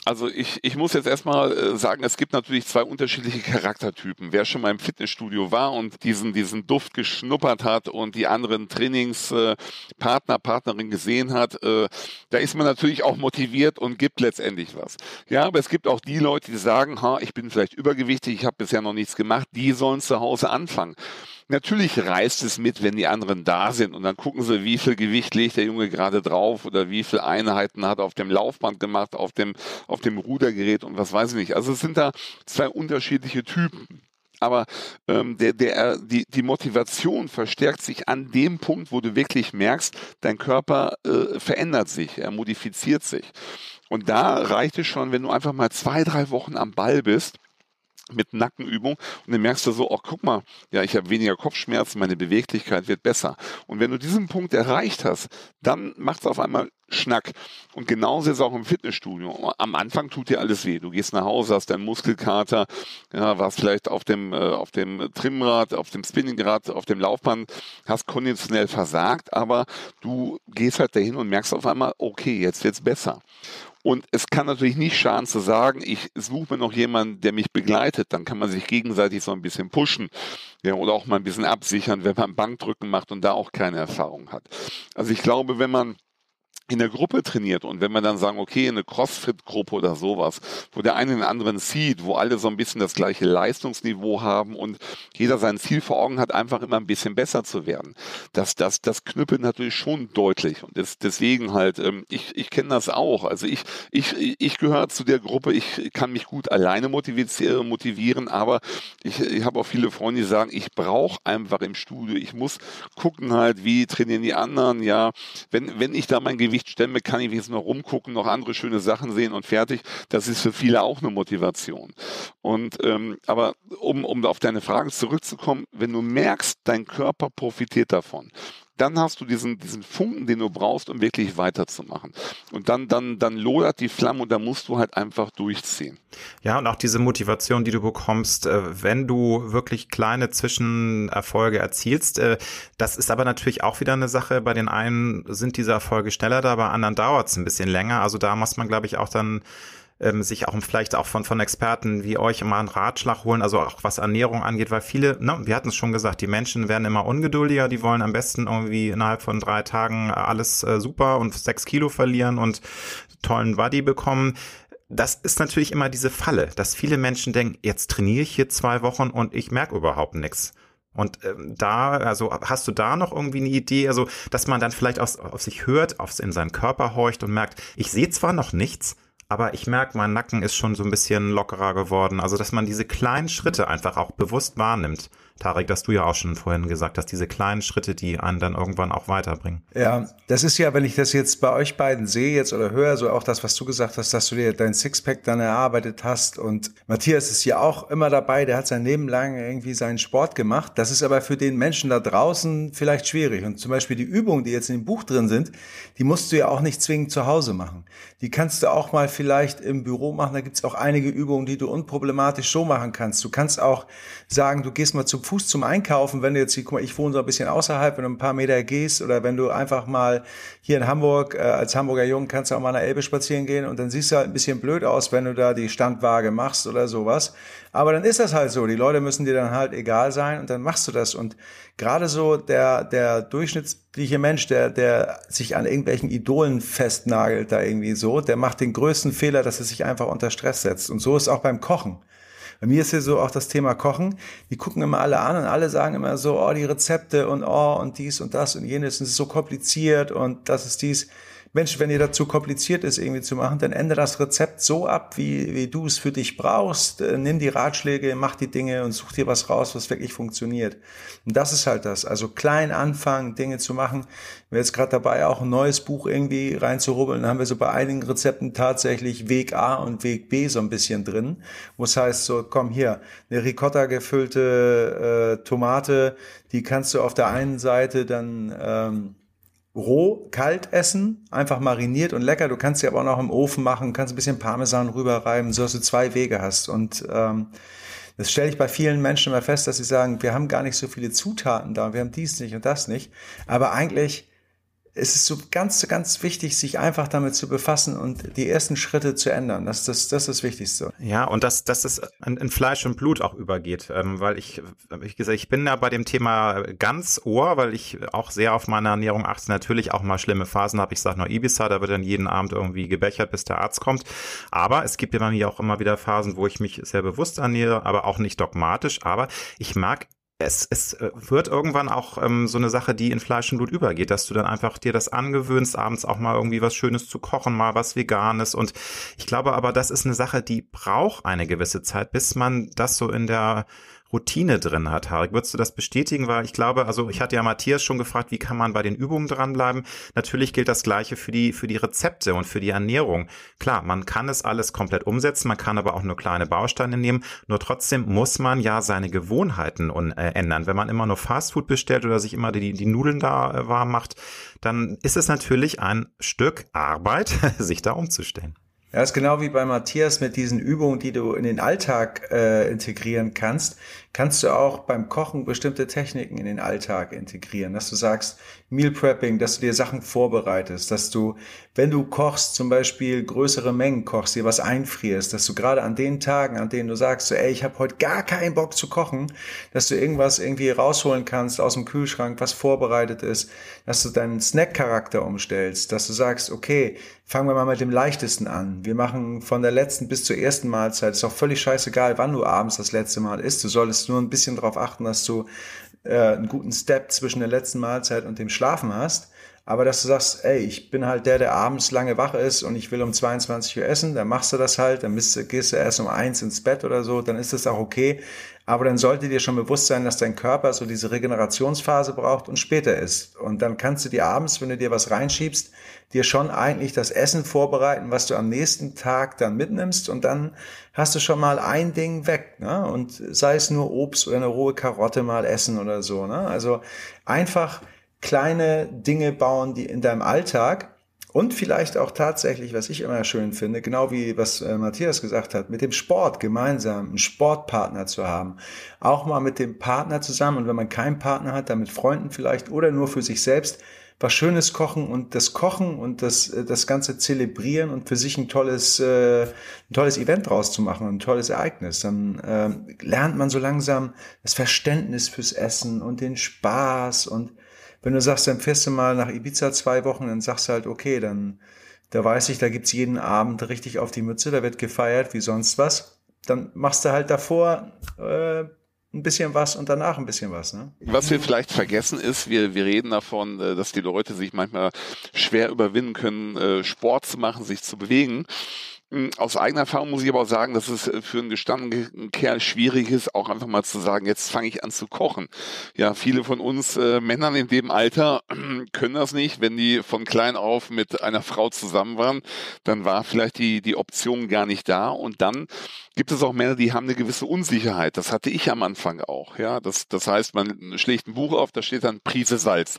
Also ich, ich muss jetzt erstmal äh, sagen, es gibt natürlich zwei unterschiedliche Charaktertypen. Wer schon mal im Fitnessstudio war und diesen, diesen Duft geschnuppert hat und die anderen Trainingspartner, Partnerin gesehen hat, äh, da ist man natürlich auch motiviert und gibt letztendlich was. Ja, aber es gibt auch die Leute, die sagen, ha, ich bin vielleicht übergewichtig, ich habe bisher noch nichts gemacht, die sollen zu Hause anfangen. Natürlich reißt es mit, wenn die anderen da sind und dann gucken sie, wie viel Gewicht legt der Junge gerade drauf oder wie viele Einheiten hat er auf dem Laufband gemacht, auf dem, auf dem Rudergerät und was weiß ich nicht. Also es sind da zwei unterschiedliche Typen. Aber ähm, der, der, die, die Motivation verstärkt sich an dem Punkt, wo du wirklich merkst, dein Körper äh, verändert sich, er modifiziert sich. Und da reicht es schon, wenn du einfach mal zwei, drei Wochen am Ball bist mit Nackenübung und dann merkst du so, oh guck mal, ja, ich habe weniger Kopfschmerzen, meine Beweglichkeit wird besser. Und wenn du diesen Punkt erreicht hast, dann macht es auf einmal Schnack. Und genauso ist es auch im Fitnessstudio. Am Anfang tut dir alles weh. Du gehst nach Hause, hast deinen Muskelkater, ja, warst vielleicht auf dem, äh, auf dem Trimmrad, auf dem Spinningrad, auf dem Laufband, hast konditionell versagt, aber du gehst halt dahin und merkst auf einmal, okay, jetzt wird's besser. Und es kann natürlich nicht schaden zu sagen, ich suche mir noch jemanden, der mich begleitet. Dann kann man sich gegenseitig so ein bisschen pushen ja, oder auch mal ein bisschen absichern, wenn man Bankdrücken macht und da auch keine Erfahrung hat. Also ich glaube, wenn man in der Gruppe trainiert und wenn wir dann sagen, okay, eine Crossfit-Gruppe oder sowas, wo der eine den anderen sieht, wo alle so ein bisschen das gleiche Leistungsniveau haben und jeder sein Ziel vor Augen hat, einfach immer ein bisschen besser zu werden. Das, das, das knüppelt natürlich schon deutlich und das, deswegen halt, ähm, ich, ich kenne das auch. Also ich, ich, ich gehöre zu der Gruppe, ich kann mich gut alleine motivieren, motivieren aber ich, ich habe auch viele Freunde, die sagen, ich brauche einfach im Studio, ich muss gucken halt, wie trainieren die anderen, ja, wenn, wenn ich da mein Gewicht Gewicht stemme, kann ich jetzt noch rumgucken, noch andere schöne Sachen sehen und fertig. Das ist für viele auch eine Motivation. Und ähm, aber um, um auf deine Frage zurückzukommen, wenn du merkst, dein Körper profitiert davon, dann hast du diesen, diesen Funken, den du brauchst, um wirklich weiterzumachen. Und dann, dann, dann lodert die Flamme und da musst du halt einfach durchziehen. Ja, und auch diese Motivation, die du bekommst, äh, wenn du wirklich kleine Zwischenerfolge erzielst. Äh, das ist aber natürlich auch wieder eine Sache. Bei den einen sind diese Erfolge schneller da, bei anderen dauert es ein bisschen länger. Also da muss man, glaube ich, auch dann ähm, sich auch vielleicht auch von, von Experten wie euch immer einen Ratschlag holen, also auch was Ernährung angeht, weil viele, ne, wir hatten es schon gesagt, die Menschen werden immer ungeduldiger, die wollen am besten irgendwie innerhalb von drei Tagen alles äh, super und sechs Kilo verlieren und tollen Body bekommen das ist natürlich immer diese Falle, dass viele Menschen denken, jetzt trainiere ich hier zwei Wochen und ich merke überhaupt nichts. Und ähm, da, also hast du da noch irgendwie eine Idee, also dass man dann vielleicht aus, auf sich hört, aufs, in seinen Körper horcht und merkt, ich sehe zwar noch nichts, aber ich merke, mein Nacken ist schon so ein bisschen lockerer geworden. Also, dass man diese kleinen Schritte einfach auch bewusst wahrnimmt. Tarek, dass du ja auch schon vorhin gesagt hast, diese kleinen Schritte, die einen dann irgendwann auch weiterbringen. Ja, das ist ja, wenn ich das jetzt bei euch beiden sehe jetzt oder höre, so auch das, was du gesagt hast, dass du dir dein Sixpack dann erarbeitet hast und Matthias ist ja auch immer dabei, der hat sein Leben lang irgendwie seinen Sport gemacht. Das ist aber für den Menschen da draußen vielleicht schwierig und zum Beispiel die Übungen, die jetzt in dem Buch drin sind, die musst du ja auch nicht zwingend zu Hause machen. Die kannst du auch mal vielleicht im Büro machen. Da gibt's auch einige Übungen, die du unproblematisch so machen kannst. Du kannst auch sagen, du gehst mal zum Fuß zum Einkaufen, wenn du jetzt, guck mal, ich wohne so ein bisschen außerhalb, wenn du ein paar Meter gehst oder wenn du einfach mal hier in Hamburg, äh, als Hamburger Jung kannst du auch mal an der Elbe spazieren gehen und dann siehst du halt ein bisschen blöd aus, wenn du da die Standwaage machst oder sowas. Aber dann ist das halt so. Die Leute müssen dir dann halt egal sein und dann machst du das. Und gerade so der, der durchschnittliche Mensch, der, der sich an irgendwelchen Idolen festnagelt da irgendwie so, der macht den größten Fehler, dass er sich einfach unter Stress setzt. Und so ist auch beim Kochen. Bei mir ist hier so auch das Thema Kochen. Die gucken immer alle an und alle sagen immer so, oh, die Rezepte und oh, und dies und das und jenes, und es ist so kompliziert und das ist dies. Mensch, wenn dir dazu kompliziert ist, irgendwie zu machen, dann ändere das Rezept so ab, wie, wie du es für dich brauchst. Äh, nimm die Ratschläge, mach die Dinge und such dir was raus, was wirklich funktioniert. Und das ist halt das. Also klein anfangen, Dinge zu machen. Wir jetzt gerade dabei, auch ein neues Buch irgendwie reinzurubbeln. Dann haben wir so bei einigen Rezepten tatsächlich Weg A und Weg B so ein bisschen drin. Wo es heißt so, komm hier, eine Ricotta gefüllte äh, Tomate, die kannst du auf der einen Seite dann ähm, roh, kalt essen, einfach mariniert und lecker. Du kannst sie aber auch noch im Ofen machen, kannst ein bisschen Parmesan rüberreiben, so dass du zwei Wege hast. Und ähm, das stelle ich bei vielen Menschen immer fest, dass sie sagen, wir haben gar nicht so viele Zutaten da, wir haben dies nicht und das nicht. Aber eigentlich es ist so ganz, ganz wichtig, sich einfach damit zu befassen und die ersten Schritte zu ändern. Das, das, das ist das Wichtigste. Ja, und dass, dass es in, Fleisch und Blut auch übergeht. Ähm, weil ich, ich gesagt, ich bin da bei dem Thema ganz Ohr, weil ich auch sehr auf meine Ernährung achte. Natürlich auch mal schlimme Phasen habe. Ich sage nur Ibiza, da wird dann jeden Abend irgendwie gebechert, bis der Arzt kommt. Aber es gibt ja bei mir auch immer wieder Phasen, wo ich mich sehr bewusst ernähre, aber auch nicht dogmatisch. Aber ich mag es, es äh, wird irgendwann auch ähm, so eine Sache, die in Fleisch und Blut übergeht, dass du dann einfach dir das angewöhnst, abends auch mal irgendwie was Schönes zu kochen, mal was Veganes. Und ich glaube aber, das ist eine Sache, die braucht eine gewisse Zeit, bis man das so in der Routine drin hat. Harry, würdest du das bestätigen? Weil ich glaube, also ich hatte ja Matthias schon gefragt, wie kann man bei den Übungen dranbleiben? Natürlich gilt das Gleiche für die, für die Rezepte und für die Ernährung. Klar, man kann es alles komplett umsetzen, man kann aber auch nur kleine Bausteine nehmen. Nur trotzdem muss man ja seine Gewohnheiten äh, ändern. Wenn man immer nur Fastfood bestellt oder sich immer die, die Nudeln da äh, warm macht, dann ist es natürlich ein Stück Arbeit, [LAUGHS] sich da umzustellen. Ja, ist genau wie bei Matthias mit diesen Übungen, die du in den Alltag äh, integrieren kannst kannst du auch beim Kochen bestimmte Techniken in den Alltag integrieren, dass du sagst, Meal Prepping, dass du dir Sachen vorbereitest, dass du, wenn du kochst, zum Beispiel größere Mengen kochst, dir was einfrierst, dass du gerade an den Tagen, an denen du sagst, so, ey, ich habe heute gar keinen Bock zu kochen, dass du irgendwas irgendwie rausholen kannst aus dem Kühlschrank, was vorbereitet ist, dass du deinen Snack-Charakter umstellst, dass du sagst, okay, fangen wir mal mit dem leichtesten an. Wir machen von der letzten bis zur ersten Mahlzeit, ist auch völlig scheißegal, wann du abends das letzte Mal isst, du solltest nur ein bisschen darauf achten, dass du äh, einen guten Step zwischen der letzten Mahlzeit und dem Schlafen hast. Aber dass du sagst, ey, ich bin halt der, der abends lange wach ist und ich will um 22 Uhr essen, dann machst du das halt, dann bist, gehst du erst um eins ins Bett oder so, dann ist das auch okay. Aber dann sollte dir schon bewusst sein, dass dein Körper so diese Regenerationsphase braucht und später ist. Und dann kannst du dir abends, wenn du dir was reinschiebst, dir schon eigentlich das Essen vorbereiten, was du am nächsten Tag dann mitnimmst und dann hast du schon mal ein Ding weg. Ne? Und sei es nur Obst oder eine rohe Karotte mal essen oder so. Ne? Also einfach kleine Dinge bauen, die in deinem Alltag und vielleicht auch tatsächlich, was ich immer schön finde, genau wie was äh, Matthias gesagt hat, mit dem Sport gemeinsam einen Sportpartner zu haben. Auch mal mit dem Partner zusammen und wenn man keinen Partner hat, dann mit Freunden vielleicht oder nur für sich selbst was Schönes kochen und das Kochen und das, äh, das Ganze zelebrieren und für sich ein tolles, äh, ein tolles Event draus zu machen, ein tolles Ereignis. Dann äh, lernt man so langsam das Verständnis fürs Essen und den Spaß und wenn du sagst, dann fährst du mal nach Ibiza zwei Wochen, dann sagst du halt, okay, dann, da weiß ich, da gibt's jeden Abend richtig auf die Mütze, da wird gefeiert wie sonst was. Dann machst du halt davor äh, ein bisschen was und danach ein bisschen was. Ne? Was wir vielleicht vergessen ist, wir, wir reden davon, äh, dass die Leute sich manchmal schwer überwinden können, äh, Sport zu machen, sich zu bewegen. Hm, aus eigener Erfahrung muss ich aber auch sagen, dass es äh, für einen gestandenen Kerl schwierig ist, auch einfach mal zu sagen, jetzt fange ich an zu kochen. Ja, viele von uns äh, Männern in dem Alter [CLEARS THROAT] können das nicht. Wenn die von klein auf mit einer Frau zusammen waren, dann war vielleicht die, die Option gar nicht da. Und dann gibt es auch Männer, die haben eine gewisse Unsicherheit. Das hatte ich am Anfang auch. Ja, das, das heißt, man schlägt ein Buch auf, da steht dann Prise Salz.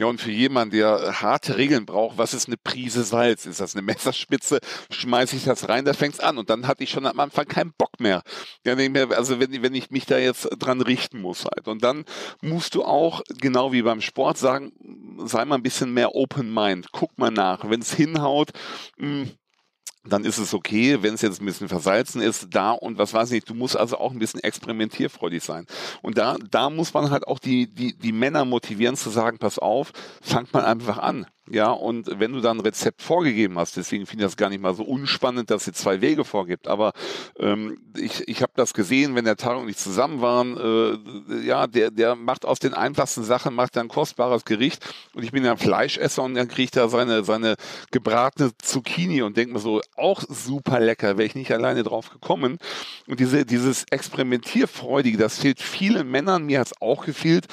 Ja, und für jemanden, der harte Regeln braucht, was ist eine Prise Salz? Ist das eine Messerspitze? Schmeiße ich das rein, da fängt's an. Und dann hatte ich schon am Anfang keinen Bock mehr. Ja, also wenn, wenn ich mich da jetzt dran richten muss halt. Und dann musst du auch, genau wie beim Sport, sagen, sei mal ein bisschen mehr Open Mind. Guck mal nach. Wenn es hinhaut, mh, hm, dann ist es okay, wenn es jetzt ein bisschen versalzen ist, da und was weiß ich, du musst also auch ein bisschen experimentierfreudig sein. Und da, da muss man halt auch die, die, die Männer motivieren zu sagen, pass auf, fangt mal einfach an. Ja, und wenn du dann ein Rezept vorgegeben hast, deswegen finde ich das gar nicht mal so unspannend, dass sie zwei Wege vorgibt, aber ähm, ich, ich habe das gesehen, wenn der Tag und ich zusammen waren, äh, ja, der, der macht aus den einfachsten Sachen, macht ein kostbares Gericht und ich bin ja Fleischesser und dann kriegt er seine, seine gebratene Zucchini und denkt mir so, auch super lecker, wäre ich nicht alleine drauf gekommen. Und diese, dieses Experimentierfreudige, das fehlt vielen Männern, mir hat es auch gefehlt.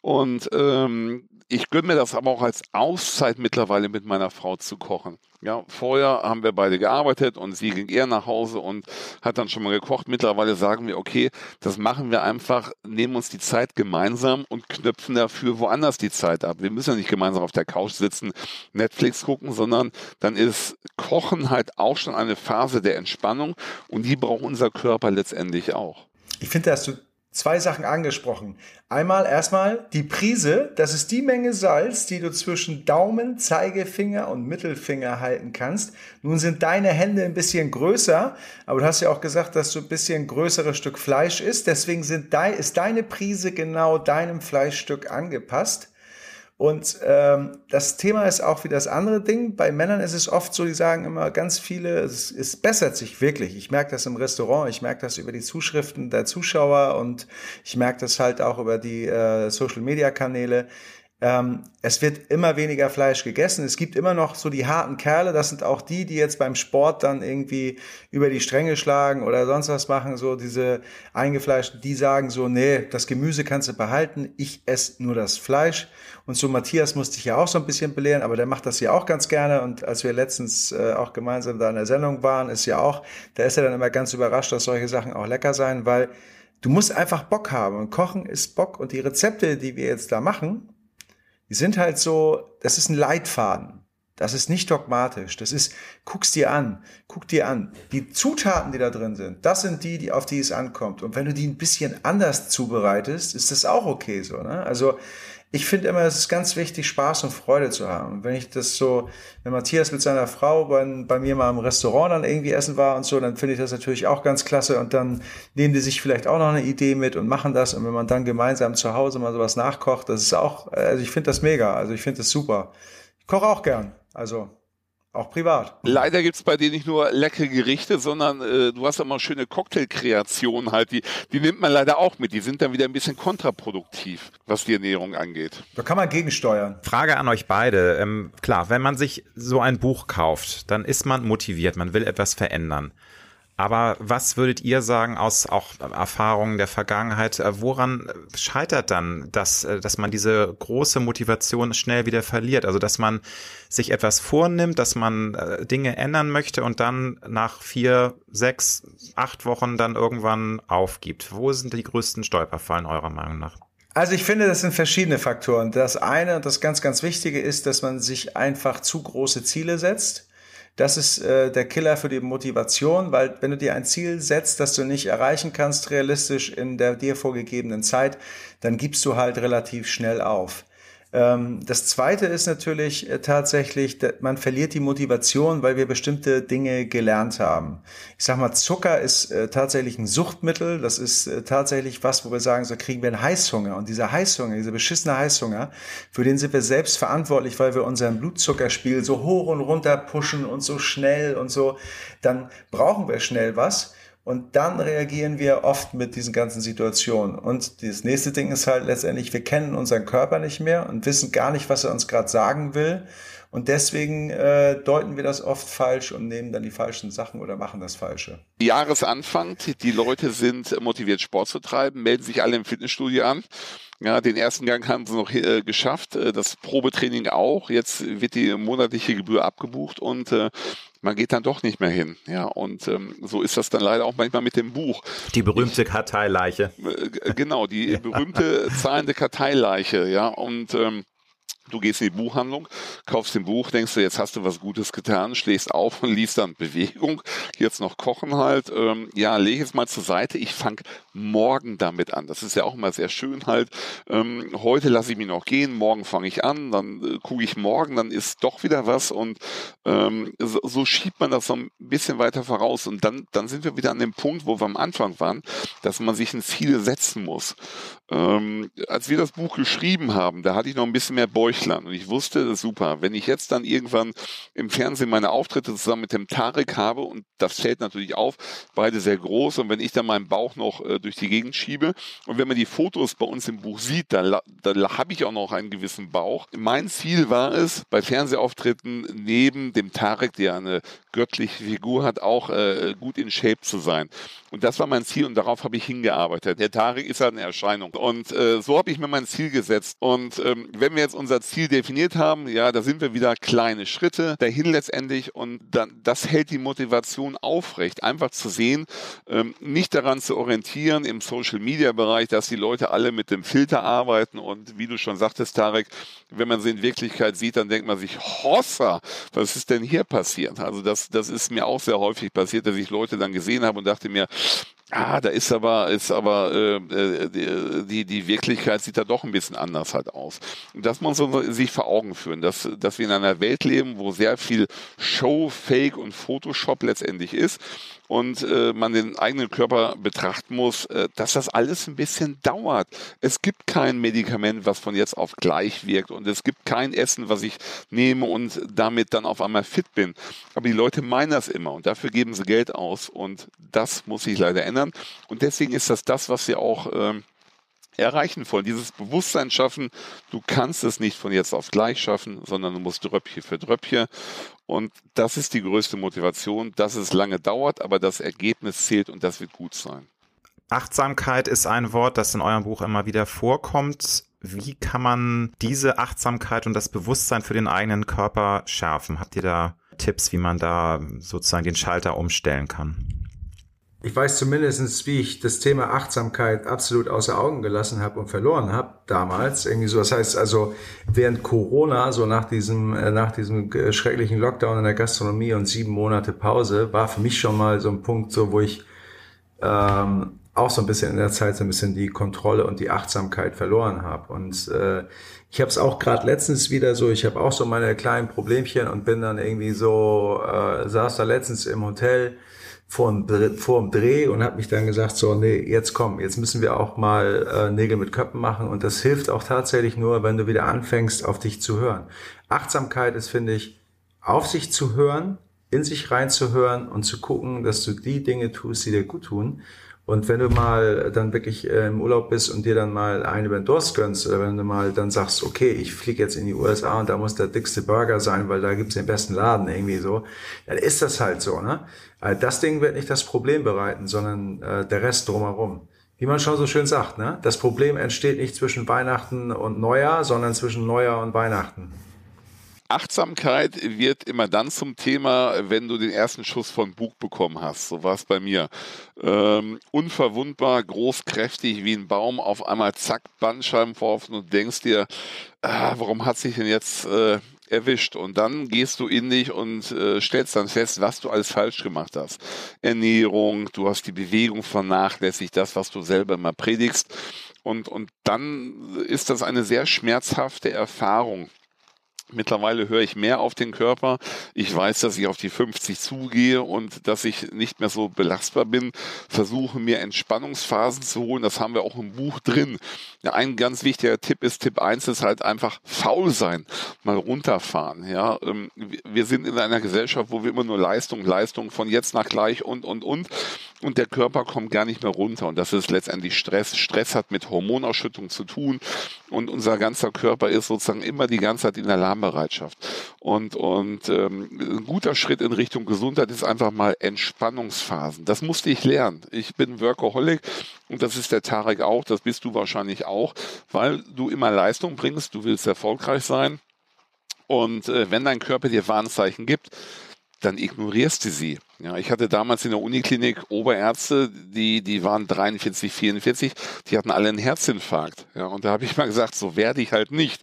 Und ähm, ich gönne mir das aber auch als Auszeit mittlerweile mit meiner Frau zu kochen. Ja, vorher haben wir beide gearbeitet und sie ging eher nach Hause und hat dann schon mal gekocht. Mittlerweile sagen wir, okay, das machen wir einfach, nehmen uns die Zeit gemeinsam und knöpfen dafür woanders die Zeit ab. Wir müssen ja nicht gemeinsam auf der Couch sitzen, Netflix gucken, sondern dann ist Kochen halt auch schon eine Phase der Entspannung und die braucht unser Körper letztendlich auch. Ich finde, dass du zwei Sachen angesprochen. Einmal erstmal die Prise, das ist die Menge Salz, die du zwischen Daumen, Zeigefinger und Mittelfinger halten kannst. Nun sind deine Hände ein bisschen größer, aber du hast ja auch gesagt, dass du ein bisschen größeres Stück Fleisch isst. Deswegen sind de ist deine Prise genau deinem Fleischstück angepasst. Und ähm, das Thema ist auch wie das andere Ding. Bei Männern ist es oft so, die sagen immer ganz viele, es, es bessert sich wirklich. Ich merke das im Restaurant, ich merke das über die Zuschriften der Zuschauer und ich merke das halt auch über die äh, Social-Media-Kanäle. Ähm, es wird immer weniger Fleisch gegessen. Es gibt immer noch so die harten Kerle. Das sind auch die, die jetzt beim Sport dann irgendwie über die Stränge schlagen oder sonst was machen. So diese eingefleischten, die sagen so, nee, das Gemüse kannst du behalten. Ich esse nur das Fleisch. Und so Matthias musste ich ja auch so ein bisschen belehren, aber der macht das ja auch ganz gerne. Und als wir letztens äh, auch gemeinsam da in der Sendung waren, ist ja auch, da ist er dann immer ganz überrascht, dass solche Sachen auch lecker sein, weil du musst einfach Bock haben. Und Kochen ist Bock. Und die Rezepte, die wir jetzt da machen, die sind halt so, das ist ein Leitfaden. Das ist nicht dogmatisch. Das ist, guck's dir an, guck dir an. Die Zutaten, die da drin sind, das sind die, die auf die es ankommt. Und wenn du die ein bisschen anders zubereitest, ist das auch okay so. Ne? Also ich finde immer, es ist ganz wichtig, Spaß und Freude zu haben. Wenn ich das so, wenn Matthias mit seiner Frau bei, bei mir mal im Restaurant dann irgendwie essen war und so, dann finde ich das natürlich auch ganz klasse. Und dann nehmen die sich vielleicht auch noch eine Idee mit und machen das. Und wenn man dann gemeinsam zu Hause mal sowas nachkocht, das ist auch, also ich finde das mega. Also ich finde das super. Ich koche auch gern. Also auch privat. Leider gibt's bei dir nicht nur leckere Gerichte, sondern äh, du hast immer schöne Cocktailkreationen halt, die, die nimmt man leider auch mit. Die sind dann wieder ein bisschen kontraproduktiv, was die Ernährung angeht. Da kann man gegensteuern. Frage an euch beide. Ähm, klar, wenn man sich so ein Buch kauft, dann ist man motiviert, man will etwas verändern. Aber was würdet ihr sagen aus auch Erfahrungen der Vergangenheit? Äh, woran scheitert dann, dass, äh, dass man diese große Motivation schnell wieder verliert? Also, dass man sich etwas vornimmt, dass man äh, Dinge ändern möchte und dann nach vier, sechs, acht Wochen dann irgendwann aufgibt. Wo sind die größten Stolperfallen eurer Meinung nach? Also ich finde, das sind verschiedene Faktoren. Das eine und das ganz, ganz Wichtige ist, dass man sich einfach zu große Ziele setzt das ist äh, der Killer für die Motivation, weil wenn du dir ein Ziel setzt, das du nicht erreichen kannst realistisch in der dir vorgegebenen Zeit, dann gibst du halt relativ schnell auf. Ähm, das zweite ist natürlich äh, tatsächlich, man verliert die Motivation, weil wir bestimmte Dinge gelernt haben. Ich sag mal, Zucker ist äh, tatsächlich ein Suchtmittel. Das ist äh, tatsächlich was, wo wir sagen, so kriegen wir einen Heißhunger. Und dieser Heißhunger, dieser beschissene Heißhunger, für den sind wir selbst verantwortlich, weil wir unseren Blutzuckerspiegel so hoch und runter pushen und so schnell und so. Dann brauchen wir schnell was. Und dann reagieren wir oft mit diesen ganzen Situationen. Und das nächste Ding ist halt letztendlich, wir kennen unseren Körper nicht mehr und wissen gar nicht, was er uns gerade sagen will. Und deswegen äh, deuten wir das oft falsch und nehmen dann die falschen Sachen oder machen das Falsche. Jahresanfang, die Leute sind motiviert, Sport zu treiben, melden sich alle im Fitnessstudio an. Ja, den ersten Gang haben sie noch äh, geschafft, äh, das Probetraining auch. Jetzt wird die monatliche Gebühr abgebucht und äh, man geht dann doch nicht mehr hin. Ja, und ähm, so ist das dann leider auch manchmal mit dem Buch. Die berühmte ich, Karteileiche. Äh, genau, die berühmte zahlende Karteileiche, ja. Und ähm, Du gehst in die Buchhandlung, kaufst ein Buch, denkst du, jetzt hast du was Gutes getan, schlägst auf und liest dann Bewegung, jetzt noch Kochen halt. Ähm, ja, lege es mal zur Seite. Ich fange morgen damit an. Das ist ja auch immer sehr schön halt. Ähm, heute lasse ich mich noch gehen, morgen fange ich an, dann äh, gucke ich morgen, dann ist doch wieder was und ähm, so, so, schiebt man das so ein bisschen weiter voraus. Und dann, dann sind wir wieder an dem Punkt, wo wir am Anfang waren, dass man sich ein Ziel setzen muss. Ähm, als wir das Buch geschrieben haben, da hatte ich noch ein bisschen mehr Beuch Deutschland. Und ich wusste, das ist super. Wenn ich jetzt dann irgendwann im Fernsehen meine Auftritte zusammen mit dem Tarek habe, und das fällt natürlich auf, beide sehr groß, und wenn ich dann meinen Bauch noch äh, durch die Gegend schiebe, und wenn man die Fotos bei uns im Buch sieht, dann, dann habe ich auch noch einen gewissen Bauch. Mein Ziel war es, bei Fernsehauftritten neben dem Tarek, der eine göttliche Figur hat, auch äh, gut in Shape zu sein. Und das war mein Ziel und darauf habe ich hingearbeitet. Der Tarek ist halt eine Erscheinung. Und äh, so habe ich mir mein Ziel gesetzt. Und ähm, wenn wir jetzt unser Ziel definiert haben, ja, da sind wir wieder kleine Schritte dahin letztendlich und dann, das hält die Motivation aufrecht, einfach zu sehen, ähm, nicht daran zu orientieren im Social Media Bereich, dass die Leute alle mit dem Filter arbeiten und wie du schon sagtest, Tarek, wenn man sie in Wirklichkeit sieht, dann denkt man sich, Hossa, was ist denn hier passiert? Also das, das ist mir auch sehr häufig passiert, dass ich Leute dann gesehen habe und dachte mir, Ah, da ist aber, ist aber äh, äh, die, die Wirklichkeit sieht da doch ein bisschen anders halt aus. Und das muss man sich vor Augen führen, dass, dass wir in einer Welt leben, wo sehr viel Show, Fake und Photoshop letztendlich ist und äh, man den eigenen Körper betrachten muss, äh, dass das alles ein bisschen dauert. Es gibt kein Medikament, was von jetzt auf gleich wirkt und es gibt kein Essen, was ich nehme und damit dann auf einmal fit bin. Aber die Leute meinen das immer und dafür geben sie Geld aus und das muss sich leider ändern und deswegen ist das das, was wir auch äh, erreichen wollen. Dieses Bewusstsein schaffen, du kannst es nicht von jetzt auf gleich schaffen, sondern du musst Dröppchen für Dröppchen. Und das ist die größte Motivation, dass es lange dauert, aber das Ergebnis zählt und das wird gut sein. Achtsamkeit ist ein Wort, das in eurem Buch immer wieder vorkommt. Wie kann man diese Achtsamkeit und das Bewusstsein für den eigenen Körper schärfen? Habt ihr da Tipps, wie man da sozusagen den Schalter umstellen kann? Ich weiß zumindest, wie ich das Thema Achtsamkeit absolut außer Augen gelassen habe und verloren habe damals. Irgendwie so. Das heißt also, während Corona, so nach diesem, äh, nach diesem schrecklichen Lockdown in der Gastronomie und sieben Monate Pause, war für mich schon mal so ein Punkt, so wo ich ähm, auch so ein bisschen in der Zeit so ein bisschen die Kontrolle und die Achtsamkeit verloren habe. Und äh, ich habe es auch gerade letztens wieder so, ich habe auch so meine kleinen Problemchen und bin dann irgendwie so, äh, saß da letztens im Hotel vor dem, vor dem Dreh und habe mich dann gesagt, so, nee, jetzt komm, jetzt müssen wir auch mal äh, Nägel mit Köppen machen. Und das hilft auch tatsächlich nur, wenn du wieder anfängst, auf dich zu hören. Achtsamkeit ist, finde ich, auf sich zu hören, in sich reinzuhören und zu gucken, dass du die Dinge tust, die dir gut tun und wenn du mal dann wirklich äh, im Urlaub bist und dir dann mal eine über den Durst gönnst, oder wenn du mal dann sagst, okay, ich fliege jetzt in die USA und da muss der dickste Burger sein, weil da gibt's den besten Laden irgendwie so, dann ist das halt so. Ne? Äh, das Ding wird nicht das Problem bereiten, sondern äh, der Rest drumherum. Wie man schon so schön sagt, ne? das Problem entsteht nicht zwischen Weihnachten und Neujahr, sondern zwischen Neujahr und Weihnachten. Achtsamkeit wird immer dann zum Thema, wenn du den ersten Schuss von Bug bekommen hast. So war es bei mir. Ähm, unverwundbar, groß, kräftig wie ein Baum, auf einmal zack, Bandscheiben vorhoffen und denkst dir, ah, warum hat sich denn jetzt äh, erwischt? Und dann gehst du in dich und äh, stellst dann fest, was du alles falsch gemacht hast. Ernährung, du hast die Bewegung vernachlässigt, das, was du selber immer predigst. Und, und dann ist das eine sehr schmerzhafte Erfahrung Mittlerweile höre ich mehr auf den Körper. Ich weiß, dass ich auf die 50 zugehe und dass ich nicht mehr so belastbar bin. Versuche mir Entspannungsphasen zu holen. Das haben wir auch im Buch drin. Ja, ein ganz wichtiger Tipp ist, Tipp 1 ist halt einfach faul sein. Mal runterfahren. Ja, ähm, wir sind in einer Gesellschaft, wo wir immer nur Leistung, Leistung von jetzt nach gleich und, und, und. Und der Körper kommt gar nicht mehr runter. Und das ist letztendlich Stress. Stress hat mit Hormonausschüttung zu tun. Und unser ganzer Körper ist sozusagen immer die ganze Zeit in der Lage, Alarmbereitschaft. Und, und ähm, ein guter Schritt in Richtung Gesundheit ist einfach mal Entspannungsphasen. Das musste ich lernen. Ich bin Workaholic und das ist der Tarek auch, das bist du wahrscheinlich auch, weil du immer Leistung bringst, du willst erfolgreich sein. Und äh, wenn dein Körper dir Warnzeichen gibt, dann ignorierst du sie. Ja, ich hatte damals in der Uniklinik Oberärzte, die, die waren 43, 44, die hatten alle einen Herzinfarkt. Ja, und da habe ich mal gesagt, so werde ich halt nicht.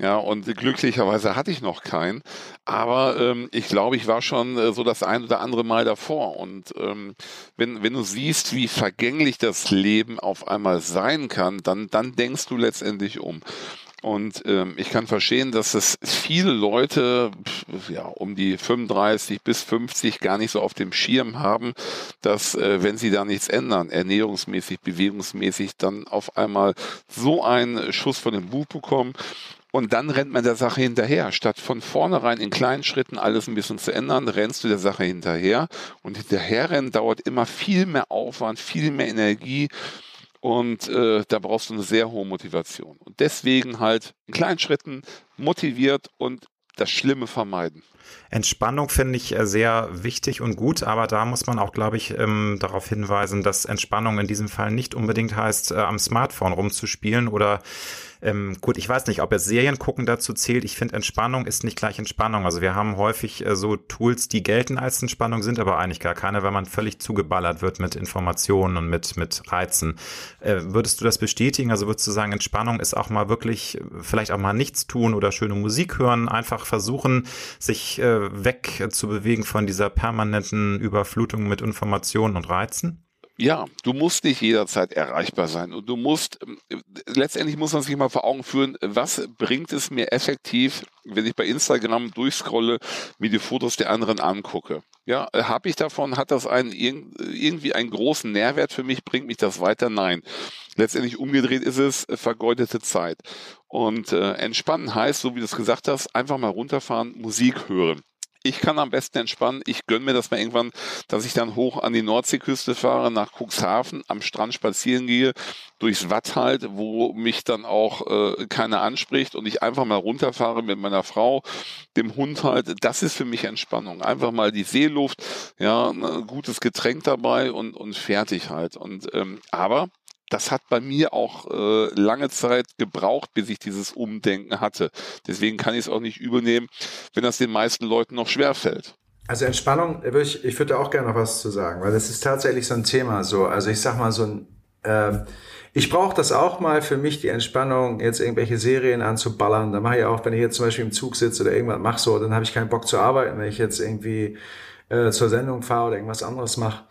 Ja, und glücklicherweise hatte ich noch keinen. Aber ähm, ich glaube, ich war schon äh, so das ein oder andere Mal davor. Und ähm, wenn, wenn du siehst, wie vergänglich das Leben auf einmal sein kann, dann, dann denkst du letztendlich um. Und ähm, ich kann verstehen, dass es viele Leute ja, um die 35 bis 50 gar nicht so auf dem Schirm haben, dass äh, wenn sie da nichts ändern, ernährungsmäßig, bewegungsmäßig, dann auf einmal so einen Schuss von dem Buch bekommen. Und dann rennt man der Sache hinterher. Statt von vornherein in kleinen Schritten alles ein bisschen zu ändern, rennst du der Sache hinterher. Und hinterherrennen dauert immer viel mehr Aufwand, viel mehr Energie. Und äh, da brauchst du eine sehr hohe Motivation. Und deswegen halt in kleinen Schritten motiviert und das Schlimme vermeiden. Entspannung finde ich äh, sehr wichtig und gut, aber da muss man auch, glaube ich, ähm, darauf hinweisen, dass Entspannung in diesem Fall nicht unbedingt heißt, äh, am Smartphone rumzuspielen oder ähm, gut, ich weiß nicht, ob jetzt Serien gucken dazu zählt. Ich finde, Entspannung ist nicht gleich Entspannung. Also wir haben häufig äh, so Tools, die gelten als Entspannung, sind aber eigentlich gar keine, weil man völlig zugeballert wird mit Informationen und mit, mit Reizen. Äh, würdest du das bestätigen? Also würdest du sagen, Entspannung ist auch mal wirklich, vielleicht auch mal nichts tun oder schöne Musik hören, einfach versuchen, sich äh, weg zu bewegen von dieser permanenten Überflutung mit Informationen und Reizen? Ja, du musst nicht jederzeit erreichbar sein und du musst, ähm, letztendlich muss man sich mal vor Augen führen, was bringt es mir effektiv, wenn ich bei Instagram durchscrolle, mir die Fotos der anderen angucke. Ja, habe ich davon, hat das einen, irgendwie einen großen Nährwert für mich, bringt mich das weiter? Nein. Letztendlich umgedreht ist es vergeudete Zeit. Und äh, entspannen heißt, so wie du es gesagt hast, einfach mal runterfahren, Musik hören. Ich kann am besten entspannen. Ich gönne mir das mal irgendwann, dass ich dann hoch an die Nordseeküste fahre, nach Cuxhaven, am Strand spazieren gehe, durchs Watt halt, wo mich dann auch äh, keiner anspricht und ich einfach mal runterfahre mit meiner Frau, dem Hund halt. Das ist für mich Entspannung. Einfach mal die Seeluft, ja, ein gutes Getränk dabei und, und fertig halt. Und ähm, aber das hat bei mir auch äh, lange Zeit gebraucht, bis ich dieses Umdenken hatte. Deswegen kann ich es auch nicht übernehmen, wenn das den meisten Leuten noch schwer fällt. Also Entspannung, ich, ich würde auch gerne noch was zu sagen, weil das ist tatsächlich so ein Thema. So, also ich sag mal so ein, äh, ich brauche das auch mal für mich die Entspannung, jetzt irgendwelche Serien anzuballern. Da mache ich auch, wenn ich jetzt zum Beispiel im Zug sitze oder irgendwas mache so, dann habe ich keinen Bock zu arbeiten, wenn ich jetzt irgendwie äh, zur Sendung fahre oder irgendwas anderes mache.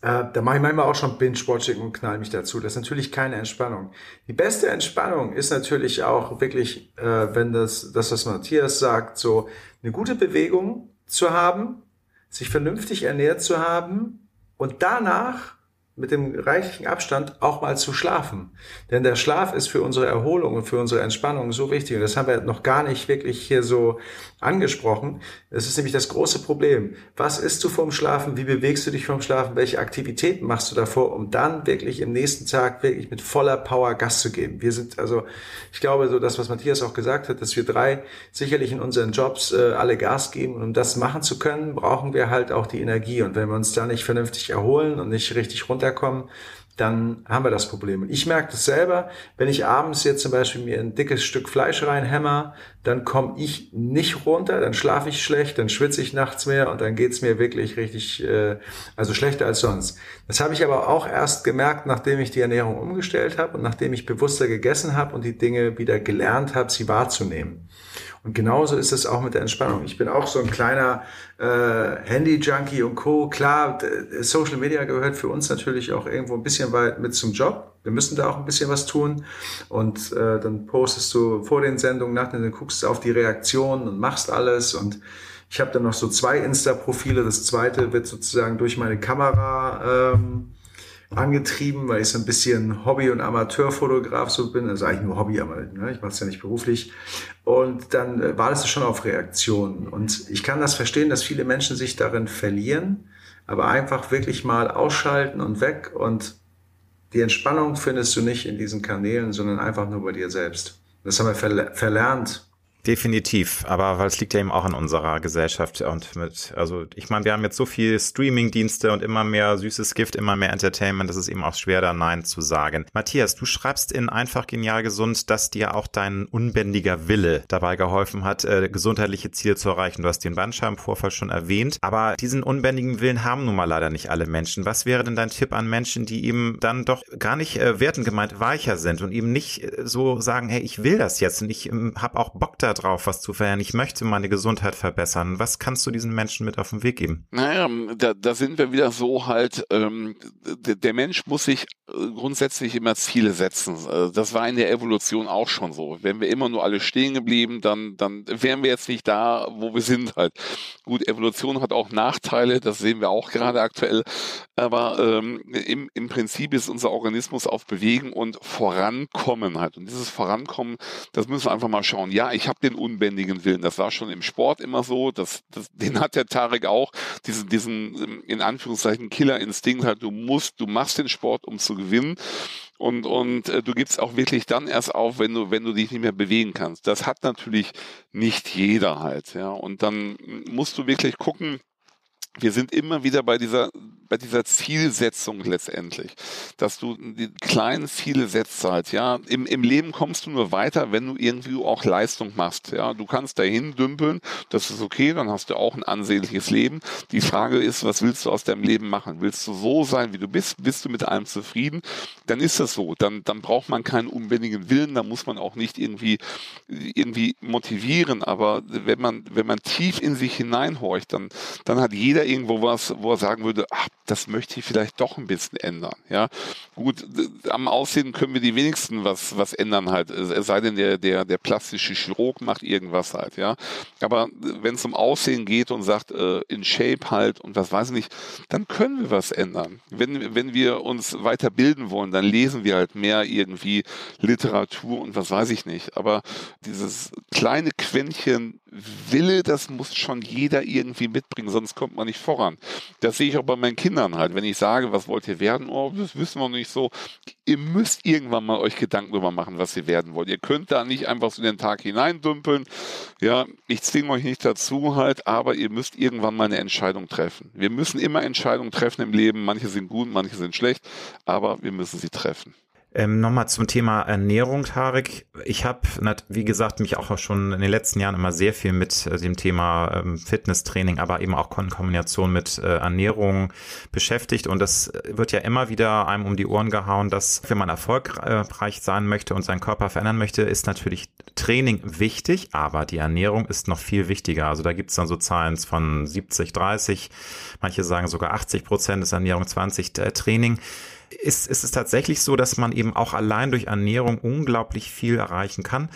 Äh, da mache ich manchmal auch schon Binge-Watching und knall mich dazu. Das ist natürlich keine Entspannung. Die beste Entspannung ist natürlich auch wirklich, äh, wenn das, das, was Matthias sagt, so eine gute Bewegung zu haben, sich vernünftig ernährt zu haben und danach mit dem reichlichen Abstand auch mal zu schlafen. Denn der Schlaf ist für unsere Erholung und für unsere Entspannung so wichtig. Und das haben wir noch gar nicht wirklich hier so angesprochen. Das ist nämlich das große Problem. Was isst du vorm Schlafen? Wie bewegst du dich vorm Schlafen? Welche Aktivitäten machst du davor, um dann wirklich im nächsten Tag wirklich mit voller Power Gas zu geben? Wir sind also, ich glaube, so das, was Matthias auch gesagt hat, dass wir drei sicherlich in unseren Jobs äh, alle Gas geben. Und um das machen zu können, brauchen wir halt auch die Energie. Und wenn wir uns da nicht vernünftig erholen und nicht richtig runterkommen, dann haben wir das Problem. Und ich merke das selber, wenn ich abends jetzt zum Beispiel mir ein dickes Stück Fleisch reinhämmer, dann komme ich nicht runter, dann schlafe ich schlecht, dann schwitze ich nachts mehr und dann geht's mir wirklich richtig, äh, also schlechter als sonst. Das habe ich aber auch erst gemerkt, nachdem ich die Ernährung umgestellt habe und nachdem ich bewusster gegessen habe und die Dinge wieder gelernt habe, sie wahrzunehmen. Und genauso ist es auch mit der Entspannung. Ich bin auch so ein kleiner äh, Handy-Junkie und Co. Klar, Social Media gehört für uns natürlich auch irgendwo ein bisschen weit mit zum Job. Wir müssen da auch ein bisschen was tun. Und äh, dann postest du vor den Sendungen, nach den, guckst du auf die Reaktionen und machst alles. Und ich habe dann noch so zwei Insta-Profile. Das zweite wird sozusagen durch meine Kamera ähm, angetrieben, weil ich so ein bisschen Hobby- und Amateurfotograf so bin. Also eigentlich nur Hobby, aber ne, ich mache es ja nicht beruflich. Und dann äh, war das schon auf Reaktionen. Und ich kann das verstehen, dass viele Menschen sich darin verlieren, aber einfach wirklich mal ausschalten und weg. Und die Entspannung findest du nicht in diesen Kanälen, sondern einfach nur bei dir selbst. Das haben wir verlernt Definitiv, aber weil es liegt ja eben auch in unserer Gesellschaft und mit, also ich meine, wir haben jetzt so viel Streaming-Dienste und immer mehr süßes Gift, immer mehr Entertainment, das ist eben auch schwer, da Nein zu sagen. Matthias, du schreibst in Einfach Genial Gesund, dass dir auch dein unbändiger Wille dabei geholfen hat, äh, gesundheitliche Ziele zu erreichen. Du hast den Bandscheibenvorfall schon erwähnt, aber diesen unbändigen Willen haben nun mal leider nicht alle Menschen. Was wäre denn dein Tipp an Menschen, die eben dann doch gar nicht äh, wertend gemeint weicher sind und eben nicht äh, so sagen, hey, ich will das jetzt und ich ähm, habe auch Bock da drauf, was zu verändern. Ich möchte meine Gesundheit verbessern. Was kannst du diesen Menschen mit auf den Weg geben? Naja, da, da sind wir wieder so halt, ähm, der, der Mensch muss sich äh, grundsätzlich immer Ziele setzen. Äh, das war in der Evolution auch schon so. Wenn wir immer nur alle stehen geblieben, dann, dann wären wir jetzt nicht da, wo wir sind halt. Gut, Evolution hat auch Nachteile, das sehen wir auch gerade aktuell. Aber ähm, im, im Prinzip ist unser Organismus auf Bewegen und Vorankommen halt. Und dieses Vorankommen, das müssen wir einfach mal schauen. Ja, ich habe den unbändigen Willen. Das war schon im Sport immer so. Das, das, den hat der Tarek auch. Diesen, diesen ähm, in Anführungszeichen Killerinstinkt halt. Du musst, du machst den Sport, um zu gewinnen. Und, und äh, du gibst auch wirklich dann erst auf, wenn du, wenn du dich nicht mehr bewegen kannst. Das hat natürlich nicht jeder halt, ja. Und dann musst du wirklich gucken, wir sind immer wieder bei dieser, bei dieser Zielsetzung letztendlich, dass du die kleinen Ziele setzt halt, ja. Im, im Leben kommst du nur weiter, wenn du irgendwie auch Leistung machst, ja. Du kannst dahin dümpeln, das ist okay, dann hast du auch ein ansehnliches Leben. Die Frage ist, was willst du aus deinem Leben machen? Willst du so sein, wie du bist? Bist du mit allem zufrieden? Dann ist das so. Dann, dann braucht man keinen unbändigen Willen, da muss man auch nicht irgendwie, irgendwie motivieren. Aber wenn man, wenn man tief in sich hineinhorcht, dann, dann hat jeder irgendwo was, wo er sagen würde, ach, das möchte ich vielleicht doch ein bisschen ändern. Ja, gut, am Aussehen können wir die wenigsten was, was ändern halt. Es sei denn, der, der, der plastische Chirurg macht irgendwas halt, ja. Aber wenn es um Aussehen geht und sagt, äh, in Shape halt und was weiß ich nicht, dann können wir was ändern. Wenn, wenn wir uns weiter bilden wollen, dann lesen wir halt mehr irgendwie Literatur und was weiß ich nicht. Aber dieses kleine Quäntchen Wille, das muss schon jeder irgendwie mitbringen, sonst kommt man nicht voran. Das sehe ich auch bei meinen Kindern halt. Wenn ich sage, was wollt ihr werden? Oh, das wissen wir nicht so. Ihr müsst irgendwann mal euch Gedanken darüber machen, was ihr werden wollt. Ihr könnt da nicht einfach so in den Tag hineindümpeln. Ja, ich zwinge euch nicht dazu halt, aber ihr müsst irgendwann mal eine Entscheidung treffen. Wir müssen immer Entscheidungen treffen im Leben. Manche sind gut, manche sind schlecht, aber wir müssen sie treffen. Ähm, Nochmal zum Thema Ernährung, Tarek. Ich habe, wie gesagt, mich auch schon in den letzten Jahren immer sehr viel mit äh, dem Thema ähm, Fitnesstraining, aber eben auch in Kombination mit äh, Ernährung beschäftigt. Und das wird ja immer wieder einem um die Ohren gehauen, dass wenn man erfolgreich sein möchte und seinen Körper verändern möchte, ist natürlich Training wichtig, aber die Ernährung ist noch viel wichtiger. Also da gibt's dann so Zahlen von 70, 30, manche sagen sogar 80 Prozent ist Ernährung, 20 äh, Training ist, ist es tatsächlich so, dass man eben auch allein durch Ernährung unglaublich viel erreichen kann.